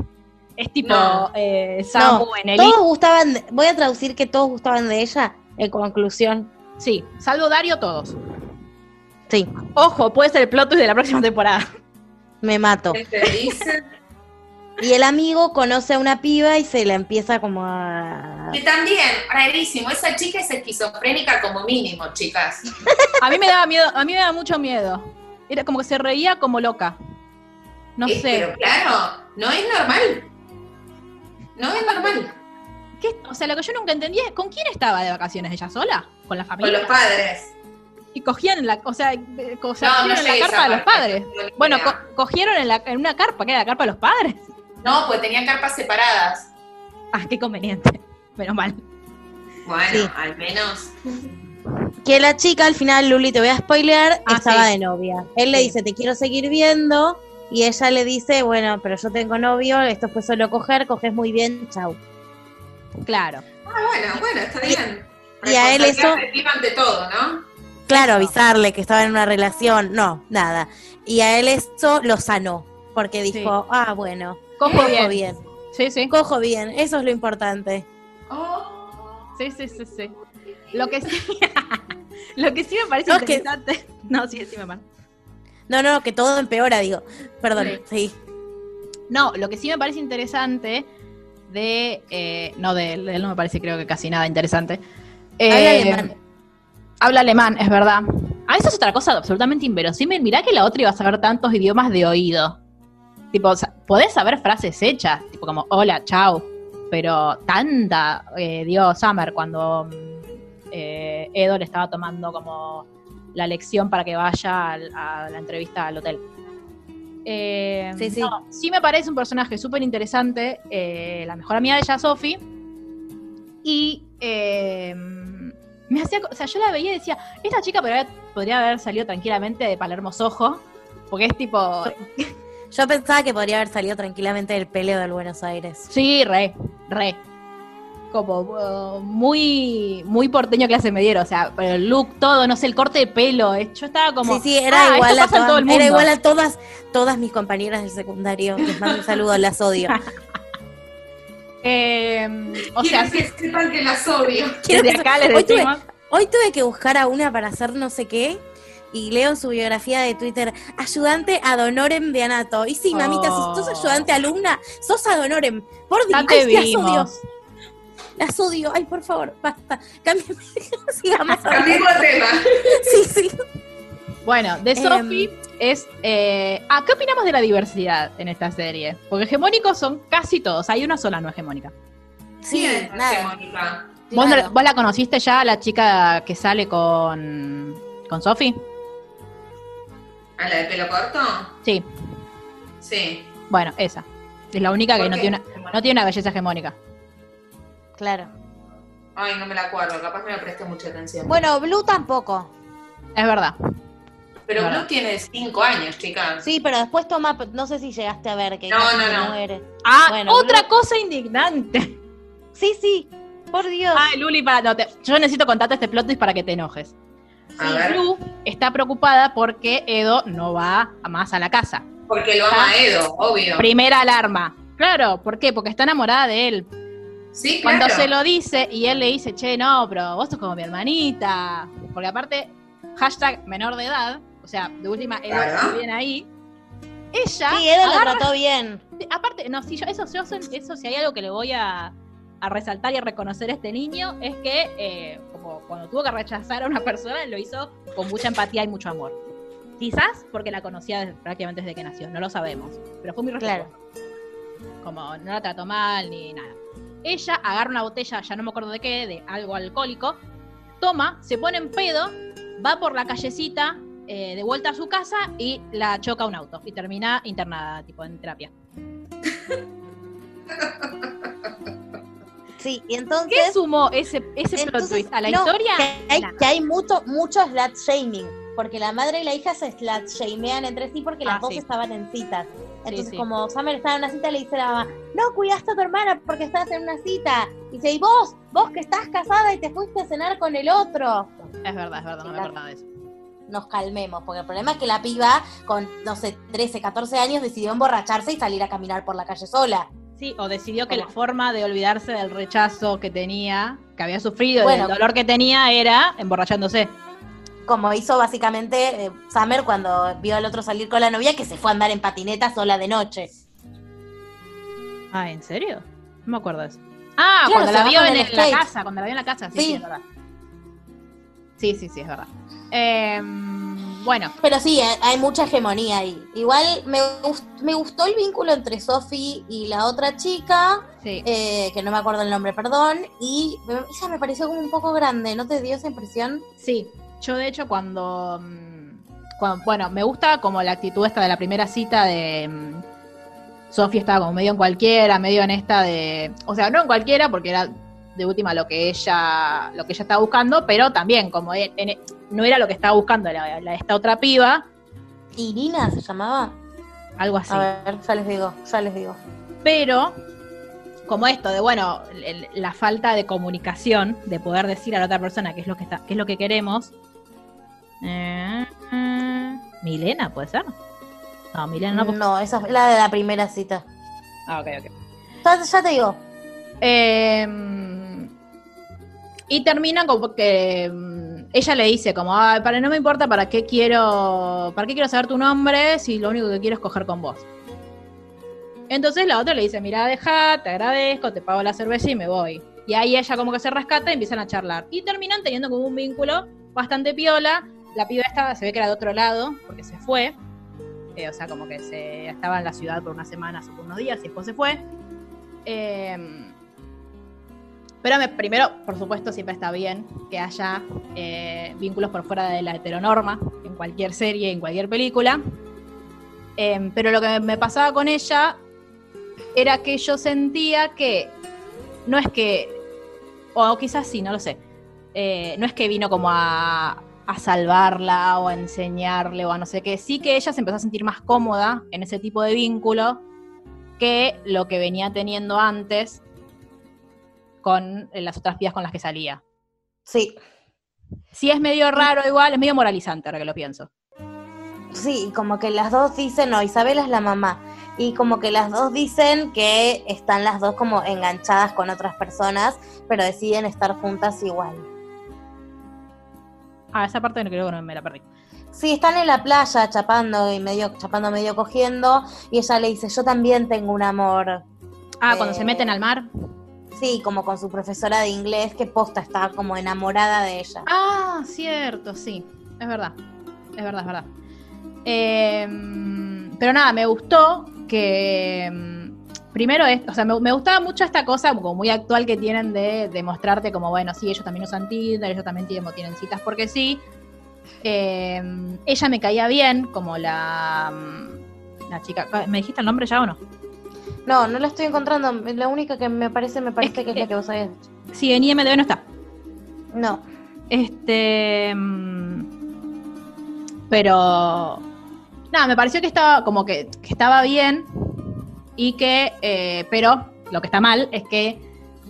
Es tipo No. eh, Samu No, en el Todos gustaban, de- voy a traducir que todos gustaban de ella, en conclusión. Sí, salvo Dario, todos. Sí, Ojo, puede ser el plot twist de la próxima temporada. me mato. ¿Qué te dice? Y el amigo conoce a una piba y se la empieza como a... Que también, rarísimo, esa chica es esquizofrénica como mínimo, chicas. A mí me daba miedo, a mí me daba mucho miedo. Era como que se reía como loca. No Eh, sé. Pero claro, no es normal. No es normal. ¿Qué- o sea, lo que yo nunca entendía es ¿con quién estaba de vacaciones? ¿Ella sola? ¿Con la Con familia? los padres. Y cogían en la, o sea, o sea, No, cogieron no en la carpa de los padres. Bueno, co- cogieron en, la, en una carpa, que era la carpa de los padres. No, pues tenían carpas separadas. Ah, qué conveniente. Menos mal. Bueno, Sí. al menos. Que la chica al final, Luli, te voy a spoilear, Ah, estaba sí. de novia. Él le dice, te quiero seguir viendo. Y ella le dice, bueno, pero yo tengo novio, esto fue solo coger, coges muy bien, chau. Claro. Ah, bueno, bueno, está bien. y a él eso- ante todo, ¿no? Claro, avisarle que estaba en una relación, no, nada. Y a él eso lo sanó, porque dijo, ah, bueno, Cojo cojo bien. bien. Sí, sí. cojo bien, eso es lo importante. Oh. Sí, sí, sí, sí. Lo que sí, lo que sí me parece No, es que- interesante. No, sí, sí me parece. No, no, que todo empeora, digo. Perdón, sí. No, lo que sí me parece interesante de. eh, no, de, de él no me parece, creo que casi nada interesante. Habla Eh, alemán. Habla alemán, es verdad. Ah, eso es otra cosa absolutamente inverosímil. Mirá que la otra iba a saber tantos idiomas de oído. Tipo, o sea, podés saber frases hechas, tipo como hola, chao. Pero tanta eh, dio Summer cuando mm, eh, Edo le estaba tomando como la lección para que vaya a la entrevista al hotel. Eh, Sí, sí. no, sí me parece un personaje súper interesante, eh, la mejor amiga de ella, Sophie. Y eh, me hacía, o sea, yo la veía y decía, esta chica podría, podría haber salido tranquilamente de Palermo Sojo, porque es tipo, Yo pensaba que podría haber salido tranquilamente del peleo del Buenos Aires. sí, re, re. Como uh, muy, muy porteño clase mediero, o sea, pero el look, todo, no sé, el corte de pelo, eh, yo estaba como, sí, sí, era ah, igual esto a pasa en todo todas, el mundo. era igual a todas, todas mis compañeras del secundario. Les mando un saludo, las odio. Eh, o Quiero sea, que sepan que las odio. Quiero desde que- acá les hoy tuve- decimos, Hoy tuve que buscar a una para hacer no sé qué. Y leo en su biografía de Twitter, ayudante ad honorem de Anato. Y sí, mamita, Oh. si sos ayudante alumna, sos ad honorem. Por Dios, ya te ay, las odio. Las odio. Ay, por favor, basta. Cámbiame. Sigamos tema. Sí, sí. Bueno, de Em. Sophie es. Eh, ah, ¿Qué opinamos de la diversidad en esta serie? Porque hegemónicos son casi todos. Hay una sola no hegemónica. Sí, Bien, nada. Mónica. ¿Vos, vos la conociste ya, la chica que sale con. con Sophie? ¿A la de pelo corto? Sí. Sí. Bueno, esa. Es la única que ¿Por no tiene, una, no tiene una belleza hegemónica. Claro. Ay, no me la acuerdo, capaz me la presté mucha atención. Bueno, Blue tampoco. Es verdad. Pero. Blue tiene 5 años, chicas. Sí, pero después toma, no sé si llegaste a ver que No, no, no. muere. Ah, Bueno, otra Blue- cosa indignante. Sí, sí. Por Dios. Ay, Luli, para, no, te- yo necesito contarte este plot twist para que te enojes. A Sí, ver. Blue está preocupada porque Edo no va más a la casa. Porque lo ama Edo, obvio. Primera alarma. Claro, ¿por qué? Porque está enamorada de él. Sí, claro. Cuando se lo dice y él le dice, che, no, pero vos sos como mi hermanita. Porque aparte, hashtag menor de edad, o sea, de última, Edo Claro. viene ahí. Ella. sí, Edo lo agarra- trató bien. Aparte, no, si yo, eso, yo, eso, si hay algo que le voy a, a resaltar y a reconocer a este niño, es que, eh, como cuando tuvo que rechazar a una persona, lo hizo con mucha empatía y mucho amor. Quizás porque la conocía desde- prácticamente desde que nació, no lo sabemos. Pero fue muy respetuoso. como no la trató mal ni nada. Ella agarra una botella, ya no me acuerdo de qué, de algo alcohólico, toma, se pone en pedo, va por la callecita eh, de vuelta a su casa y la choca un auto y termina internada, tipo en terapia. Sí, y entonces. ¿Qué sumó ese, ese plot entonces, twist a la no, historia? Que hay, que hay mucho, mucho slut shaming. Porque la madre y la hija se slut shamean entre sí porque las Ah, dos sí. estaban en citas. Entonces, sí. como Summer estaba en una cita, le dice a la mamá: No, cuidaste a tu hermana porque estás en una cita. Y dice: ¿Y vos? Vos que estás casada y te fuiste a cenar con el otro. Es verdad, es verdad, no me acordaba de eso. Nos calmemos, porque el problema es que la piba, con no sé, 13, 14 años, decidió emborracharse y salir a caminar por la calle sola. Sí, o decidió que ¿Cómo? la forma de olvidarse del rechazo que tenía, que había sufrido, y Bueno. del dolor que tenía, era emborrachándose. Como hizo básicamente eh, Summer cuando vio al otro salir con la novia, que se fue a andar en patineta sola de noche. Ah, ¿en serio? No me acuerdo de eso. Ah, Claro, cuando la vio en, el la casa, cuando la vio en la casa, sí, sí, Sí. es verdad. Sí, sí, sí, es verdad. Eh, bueno, Pero sí, hay- mucha hegemonía ahí. Igual me, gust- me gustó el vínculo entre Sophie y la otra chica, sí. eh, que no me acuerdo el nombre, perdón, y ella me pareció como un poco grande, ¿no te dio esa impresión? Sí, yo de hecho cuando, mm, cuando- bueno, me gusta como la actitud esta de la primera cita de mm, Sofía estaba como medio en cualquiera, medio en esta de, o sea, no en cualquiera porque era de última lo que ella, lo que ella estaba buscando, pero también como en- en- no era lo que estaba buscando la, la- esta otra piba, Irina se llamaba. algo así. A ver, ya les digo, ya les digo. Pero, como esto de, bueno, el- la falta de comunicación, de poder decir a la otra persona qué es lo que, está, qué es lo que queremos. Eh, Milena, ¿puede ser? No, Milena no. porque- No, esa fue la de la primera cita. Ah, ok, ok. Ya, ya te digo. Eh, y termina como que ella le dice como, "Ay, para no me importa para qué quiero, para qué quiero saber tu nombre si lo único que quiero es coger con vos. Entonces la otra le dice, mira, deja, te agradezco, te pago la cerveza y me voy. Y ahí ella como que se rescata y empiezan a charlar. Y terminan teniendo como un vínculo bastante piola. La piba esta se ve que era de otro lado, porque se fue. Eh, o sea, como que se estaba en la ciudad por unas semanas o por unos días y después se fue. Eh, pero me- primero, por supuesto, siempre está bien que haya eh, vínculos por fuera de la heteronorma en cualquier serie, en cualquier película. Eh, pero lo que me pasaba con ella era que yo sentía que no es que, o quizás sí, no lo sé, eh, no es que vino como a, a salvarla o a enseñarle o a no sé qué, sí que ella se empezó a sentir más cómoda en ese tipo de vínculo que lo que venía teniendo antes con eh, las otras pibas con las que salía. Sí, Sí es medio raro igual, es medio moralizante ahora que lo pienso. sí, como que las dos dicen, no, Isabela es la mamá. Y como que las dos dicen que están las dos como enganchadas con otras personas, pero deciden estar juntas igual. Ah, esa parte no creo que no me la perdí. Sí, están en la playa chapando y medio, chapando medio cogiendo, y ella le dice, yo también tengo un amor. Ah, cuando Eh, se meten al mar. Sí, como con su profesora de inglés, que posta está como enamorada de ella. Ah, cierto, sí. Es verdad. Es verdad, es verdad. Eh, pero nada, me gustó que. mm, Primero, es, o sea, me, gustaba mucho esta cosa como muy actual que tienen de, de mostrarte como, bueno, sí, ellos también usan Tinder, ellos también tienen, tienen citas porque sí. Eh, ella me caía bien, como la, mm, la chica. ¿Me dijiste el nombre ya o no? No, no la estoy encontrando. La única que me parece, me parece Es que es la que vos habías dicho. Sí, en IMDb no está. No. Este. mm, Pero. Nada, me pareció que estaba como que, que estaba bien. Y que. eh, pero lo que está mal es que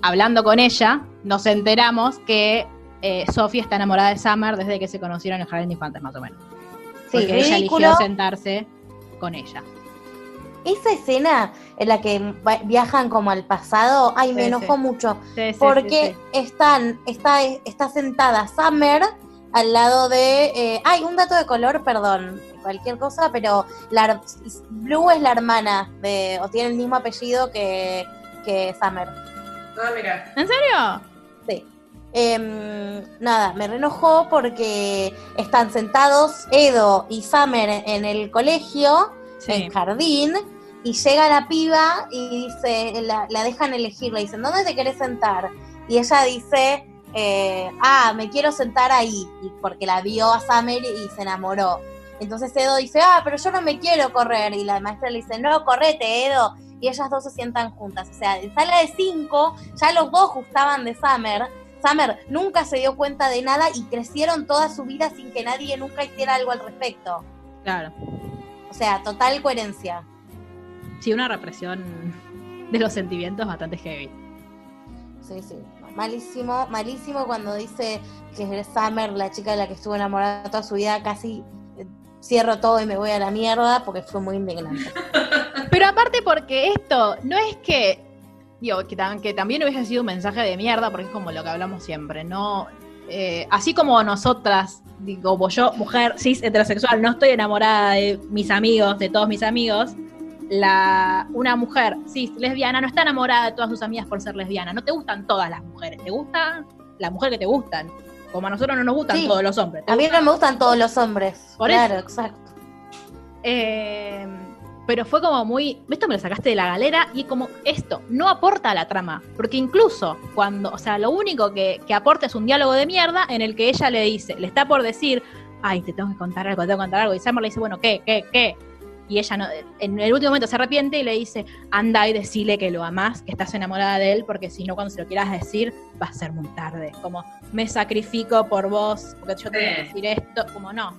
hablando con ella, nos enteramos que eh, Sophie está enamorada de Summer desde que se conocieron en el Jardín de Infantes, más o menos. Sí, Porque ella ridículo. eligió sentarse con ella. Esa escena en la que viajan como al pasado, ay, me enojó sí. mucho. Sí, sí, porque sí, sí. están, está, está sentada Summer al lado de. eh, ay, un dato de color, perdón, cualquier cosa, pero la, Blue es la hermana de. o tiene el mismo apellido que, que Summer. Ah, mira. ¿En serio? Sí. Em, nada, me reenojó porque están sentados Edo y Summer en el colegio, Sí. en jardín, Y llega la piba y dice, la, la dejan elegir, le dicen, ¿dónde te querés sentar? Y ella dice, eh, ah, me quiero sentar ahí, y porque la vio a Summer y se enamoró. Entonces Edo dice, ah, pero yo no me quiero correr. Y la maestra le dice, no, correte, Edo. Y ellas dos se sientan juntas. O sea, en sala de cinco, ya los dos gustaban de Summer. Summer nunca se dio cuenta de nada y crecieron toda su vida sin que nadie nunca hiciera algo al respecto. Claro. O sea, total coherencia. Sí, una represión de los sentimientos bastante heavy. Sí, sí. Malísimo, malísimo cuando dice que es Summer, la chica de la que estuvo enamorada toda su vida, casi eh, cierro todo y me voy a la mierda porque fue muy indignante. Pero aparte porque esto no es que, digo, que, tam- que también hubiese sido un mensaje de mierda, porque es como lo que hablamos siempre, ¿no? Eh, así como nosotras, digo, como yo, mujer cis heterosexual, no estoy enamorada de mis amigos, de todos mis amigos, la, una mujer cis lesbiana no está enamorada de todas sus amigas por ser lesbiana. No te gustan todas las mujeres, te gusta la mujer que te gustan. Como a nosotros no nos gustan Sí. todos los hombres. ¿te A mí no me gustan todos los hombres. Por claro, eso. exacto. Eh, pero fue como muy. Esto me lo sacaste de la galera y como esto no aporta a la trama. Porque incluso cuando. O sea, lo único que, que aporta es un diálogo de mierda en el que ella le dice, le está por decir, ay, te tengo que contar algo, te tengo que contar algo. Y Summer le dice, bueno, ¿qué? ¿Qué? ¿Qué? Y ella no, en el último momento se arrepiente y le dice, anda y decile que lo amás, que estás enamorada de él, porque si no, cuando se lo quieras decir, va a ser muy tarde. Como, me sacrifico por vos, porque yo tengo que decir esto. Como, no.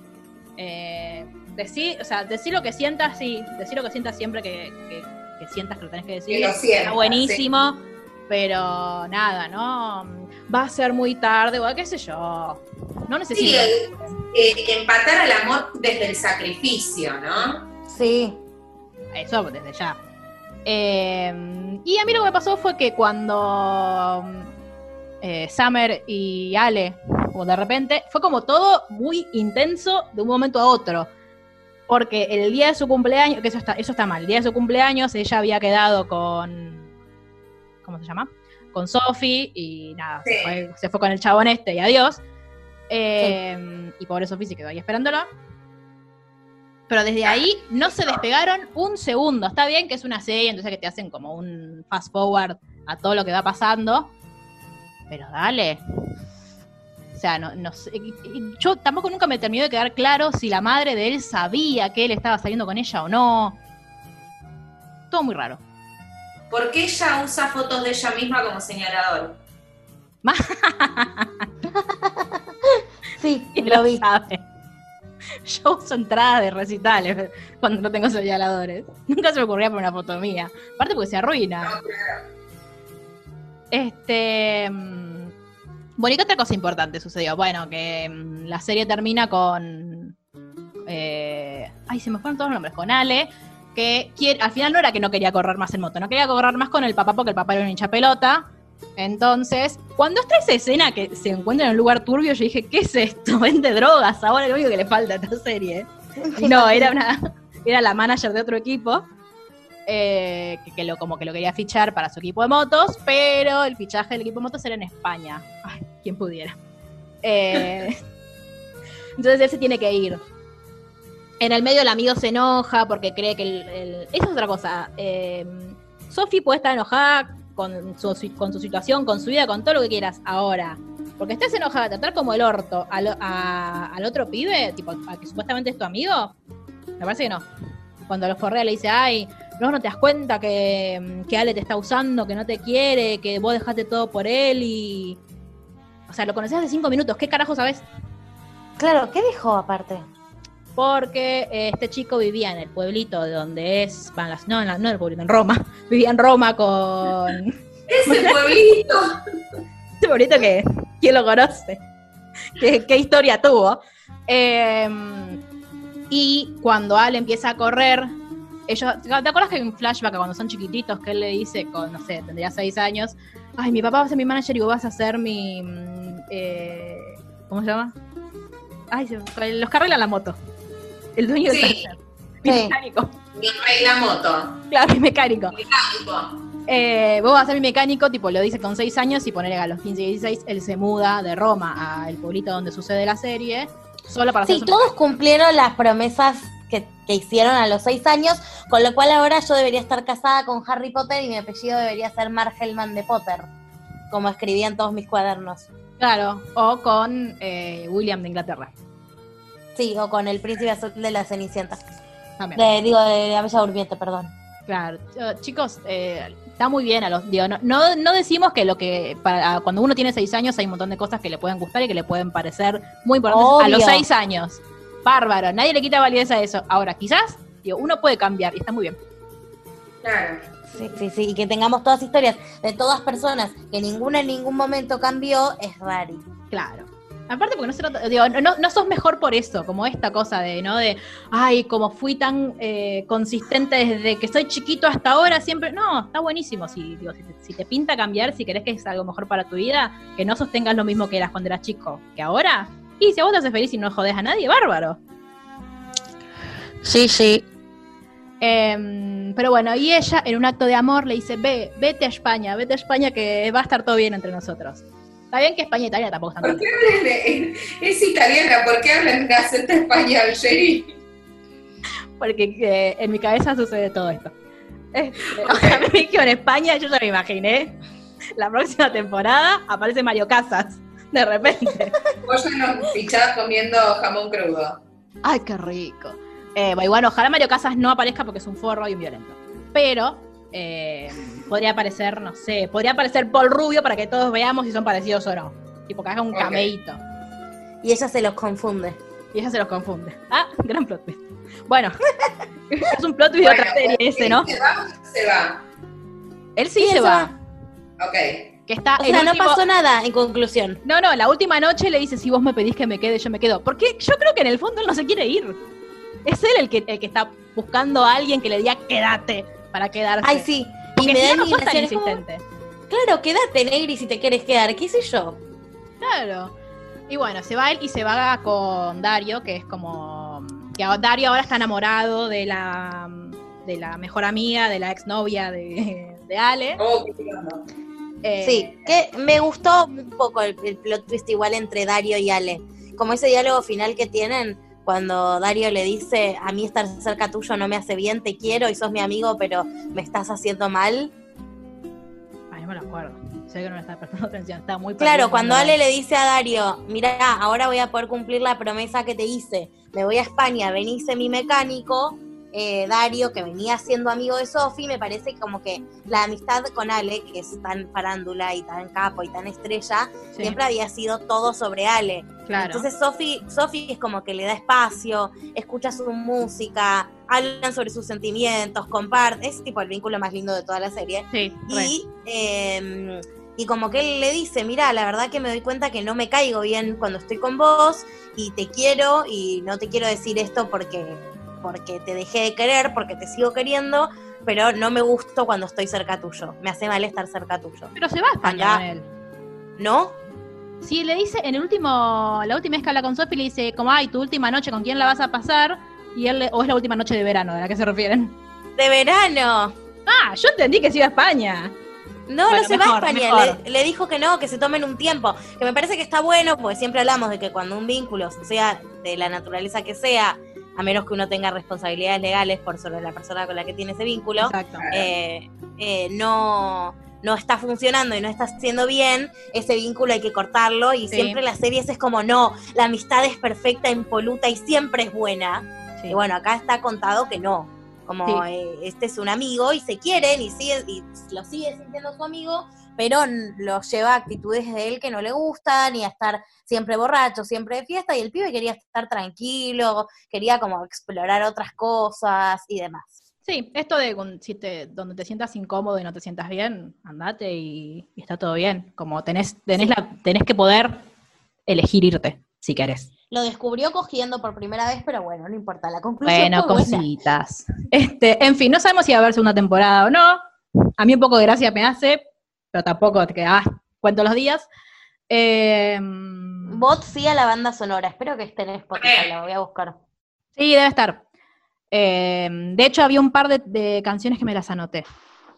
Eh, decí, o sea, decir lo que sientas, sí, decir lo que sientas siempre que, que- que sientas que lo tenés que decir. Que lo sientas, Está buenísimo, pero nada, ¿no? Va a ser muy tarde, o qué sé yo. No necesito. Sí, el- empatar al amor desde el sacrificio, ¿no? Sí. Eso desde ya. Eh, y a mí lo que me pasó fue que cuando eh, Summer y Ale, como de repente, fue como todo muy intenso de un momento a otro. Porque el día de su cumpleaños, que eso está, eso está mal, el día de su cumpleaños ella había quedado con. ¿Cómo se llama? Con Sophie y nada, se, Sí. fue, se fue con el chabón este y adiós. Eh, Y pobre Sophie se quedó ahí esperándola. Pero desde ahí no se despegaron un segundo. Está bien que es una serie, entonces que te hacen como un fast forward a todo lo que va pasando. Pero dale. O sea, no, no sé. Yo tampoco nunca me terminó de quedar claro si la madre de él sabía que él estaba saliendo con ella o no. Todo muy raro. ¿Por qué ella usa fotos de ella misma como señalador? Sí, ¿Quién lo vi. sabe? Yo uso entradas de recitales cuando no tengo señaladores. Nunca se me ocurría poner una foto mía. Aparte porque se arruina. Este. mm, Bueno, y qué otra cosa importante sucedió. Bueno, que mm, la serie termina con. eh, ay, se me fueron todos los nombres. Con Ale, que quiere, al final no era que no quería correr más en moto, no quería correr más con el papá porque el papá era un hincha pelota. Entonces, cuando está esa escena que se encuentra en un lugar turbio, yo dije, ¿qué es esto? Vende drogas, ahora es lo único que le falta a esta serie. Y no, era una, era la manager de otro equipo. eh, que, que lo, como que lo quería fichar para su equipo de motos, pero el fichaje del equipo de motos era en España. Ay, quien pudiera. Eh, entonces él se tiene que ir. En el medio el amigo se enoja porque cree que el... el- Esa es otra cosa. Eh, Sophie puede estar enojada con su, con su situación, con su vida, con todo lo que quieras ahora. Porque estás enojada, tratar como el orto al, a- al otro pibe, tipo, al que supuestamente es tu amigo, me parece que no. Cuando los Correa le dice, ay, no, no te das cuenta que, que Ale te está usando, que no te quiere, que vos dejaste todo por él y... O sea, lo conocés hace cinco minutos, ¿qué carajo sabes? Claro, ¿qué dijo aparte? Porque eh, este chico vivía en el pueblito de donde es, van las, no, en la- no en el pueblito, en Roma, vivía en Roma con... Es el pueblito. Este pueblito que, ¿quién lo conoce? ¿Qué, qué historia tuvo? Eh, y cuando Ale empieza a correr, ellos, ¿te acuerdas que hay un flashback cuando son chiquititos que él le dice, con, no sé, tendría seis años, ay, mi papá va a ser mi manager y vos vas a ser mi, mm, eh, ¿cómo se llama? Ay, los que arreglan la moto. El dueño del Sí. taller. Mi Sí. mecánico. Mi rey la moto. Claro, mi mecánico. Mecánico. Eh, vos vas a ser mi mecánico, tipo, lo dice con 6 años y ponerle a los 15 y 16, él se muda de Roma al pueblito donde sucede la serie, solo para Sí, todos cumplieron las promesas que que hicieron a los seis años, con lo cual ahora yo debería estar casada con Harry Potter y mi apellido debería ser Margelman de Potter, como escribía en todos mis cuadernos. Claro, o con eh, William de Inglaterra. Sí, o con el príncipe azul de la Cenicienta. También. De- digo, de la Bella Durmiente, perdón. Claro, Eh, chicos, eh, está muy bien a los, digo, no, no, no decimos que lo que para cuando uno tiene seis años hay un montón de cosas que le pueden gustar y que le pueden parecer muy importantes a los seis años. Bárbaro, nadie le quita validez a eso. Ahora, quizás, digo, uno puede cambiar y está muy bien. Claro. Sí, sí, sí, y que tengamos todas historias de todas personas que ninguna en ningún momento cambió, es rari. Claro. Aparte porque no se trata- digo, no, no sos mejor por eso, como esta cosa de, ¿no? De, ay, como fui tan eh, consistente desde que soy chiquito hasta ahora, siempre, no, está buenísimo. Si, digo, si, te, si te pinta cambiar, si querés que es algo mejor para tu vida, que no sostengas lo mismo que eras cuando eras chico, que ahora. Y si a vos te haces feliz y no jodes a nadie, bárbaro. Sí, sí. Em, pero bueno, y ella en un acto de amor le dice, ve, vete a España, vete a España que va a estar todo bien entre nosotros. Está bien que España y Italia tampoco están ¿Por qué hablan de- Es italiana, ¿por qué hablan en acento español, Sherry? porque eh, en mi cabeza sucede todo esto. Este, o sea, me dijo en España, yo ya me imaginé. La próxima temporada aparece Mario Casas, de repente. Vos ya nos pichabas comiendo jamón crudo. ¡Ay, qué rico! Eh, bueno, igual, ojalá Mario Casas no aparezca porque es un forro y un violento. Pero eh, podría aparecer, no sé, podría aparecer Paul Rubio para que todos veamos si son parecidos o no. Tipo que haga un Ok. cameíto. Y ella se los confunde. Y ella se los confunde. Ah, gran plot twist. Bueno, es un plot twist de otra serie ese, ¿no? ¿Se va o se va? Él sí, Sí, se va. va. Ok. Que está O sea, no pasó nada, en conclusión. No, no, la última noche le dice, si vos me pedís que me quede, yo me quedo. Porque yo creo que en el fondo él no se quiere ir. Es él el que, el que está buscando a alguien que le diga, quédate, para quedarse. Ay, sí. Y Porque me si da no, sos tan como, insistente. Claro, quédate, Negri, si te quieres quedar. ¿Qué sé yo? Claro. Y bueno, se va él y se va con Dario, que es como... Que Dario ahora está enamorado de la, de la mejor amiga, de la exnovia de, de Ale. Oh, qué. Eh, Sí, que me gustó un poco el, el plot twist igual entre Dario y Ale. Como ese diálogo final que tienen cuando Dario le dice, a mí estar cerca tuyo no me hace bien, te quiero y sos mi amigo, pero me estás haciendo mal. Ay, no me lo acuerdo. Sé que no me está prestando atención. Está muy Claro, cuando Ale le dice a Dario, mira, ahora voy a poder cumplir la promesa que te hice, me voy a España, venise mi mecánico, eh, Dario, que venía siendo amigo de Sofi, me parece como que la amistad con Ale, que es tan farándula y tan capo y tan estrella, Sí, siempre había sido todo sobre Ale. claro. Entonces Sofi, Sofi es como que le da espacio, escucha su música, hablan sobre sus sentimientos, comparte, es tipo el vínculo más lindo de toda la serie. sí. Y, eh, y como que él le dice, mira, la verdad que me doy cuenta que no me caigo bien cuando estoy con vos y te quiero y no te quiero decir esto porque, porque te dejé de querer, porque te sigo queriendo, pero no me gusto cuando estoy cerca tuyo. Me hace mal estar cerca tuyo. Pero se va a España Acá- con él. ¿No? Sí, le dice, en el último, la última vez que habla con Sophie, le dice, como, ay, tu última noche, ¿con quién la vas a pasar? Y él, le- o es la última noche de verano, ¿de la que se refieren? De verano. Ah, yo entendí que se iba a España. No, Bueno, no se mejor, va a España. le dijo que no, que se tomen un tiempo. Que me parece que está bueno, porque siempre hablamos de que cuando un vínculo, sea de la naturaleza que sea, a menos que uno tenga responsabilidades legales por sobre la persona con la que tiene ese vínculo, Exacto. eh, eh, no, no está funcionando y no está haciendo bien, ese vínculo hay que cortarlo. Y Sí. siempre las series es como, no, la amistad es perfecta, impoluta y siempre es buena. Sí. Y bueno, acá está contado que no. Como Sí. eh, este es un amigo y se quieren y, sigue, y lo sigue sintiendo su amigo, pero n- lo lleva a actitudes de él que no le gustan y a estar siempre borracho, siempre de fiesta. Y el pibe quería estar tranquilo, quería como explorar otras cosas y demás. Sí, esto de un- si te, donde te sientas incómodo y no te sientas bien, andate y, y está todo bien. Como tenés, tenés, la, tenés que poder elegir irte, si querés. Lo descubrió cogiendo por primera vez, pero bueno, no importa. La conclusión Bueno, fue buena. cositas. Este, en fin, no sabemos si va a haber segunda temporada o no. A mí un poco de gracia me hace, pero tampoco te quedas, cuento los días. Eh, Bot sí a la banda sonora. Espero que esté en Spotify, la voy a buscar. sí, debe estar. Eh, de hecho, había un par de, de canciones que me las anoté,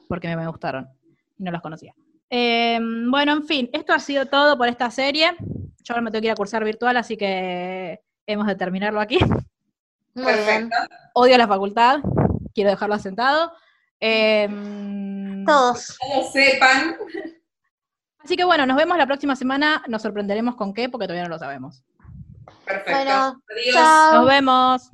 porque me, me gustaron y no las conocía. Eh, bueno, en fin, esto ha sido todo por esta serie. Yo ahora me tengo que ir a cursar virtual, así que hemos de terminarlo aquí. Muy bien. Perfecto. Odio la facultad, quiero dejarlo asentado. Em, Todos. Como sepan. Así que bueno, nos vemos la próxima semana. Nos sorprenderemos con qué, porque todavía no lo sabemos. Perfecto. Bueno, Adiós. chao. Nos vemos.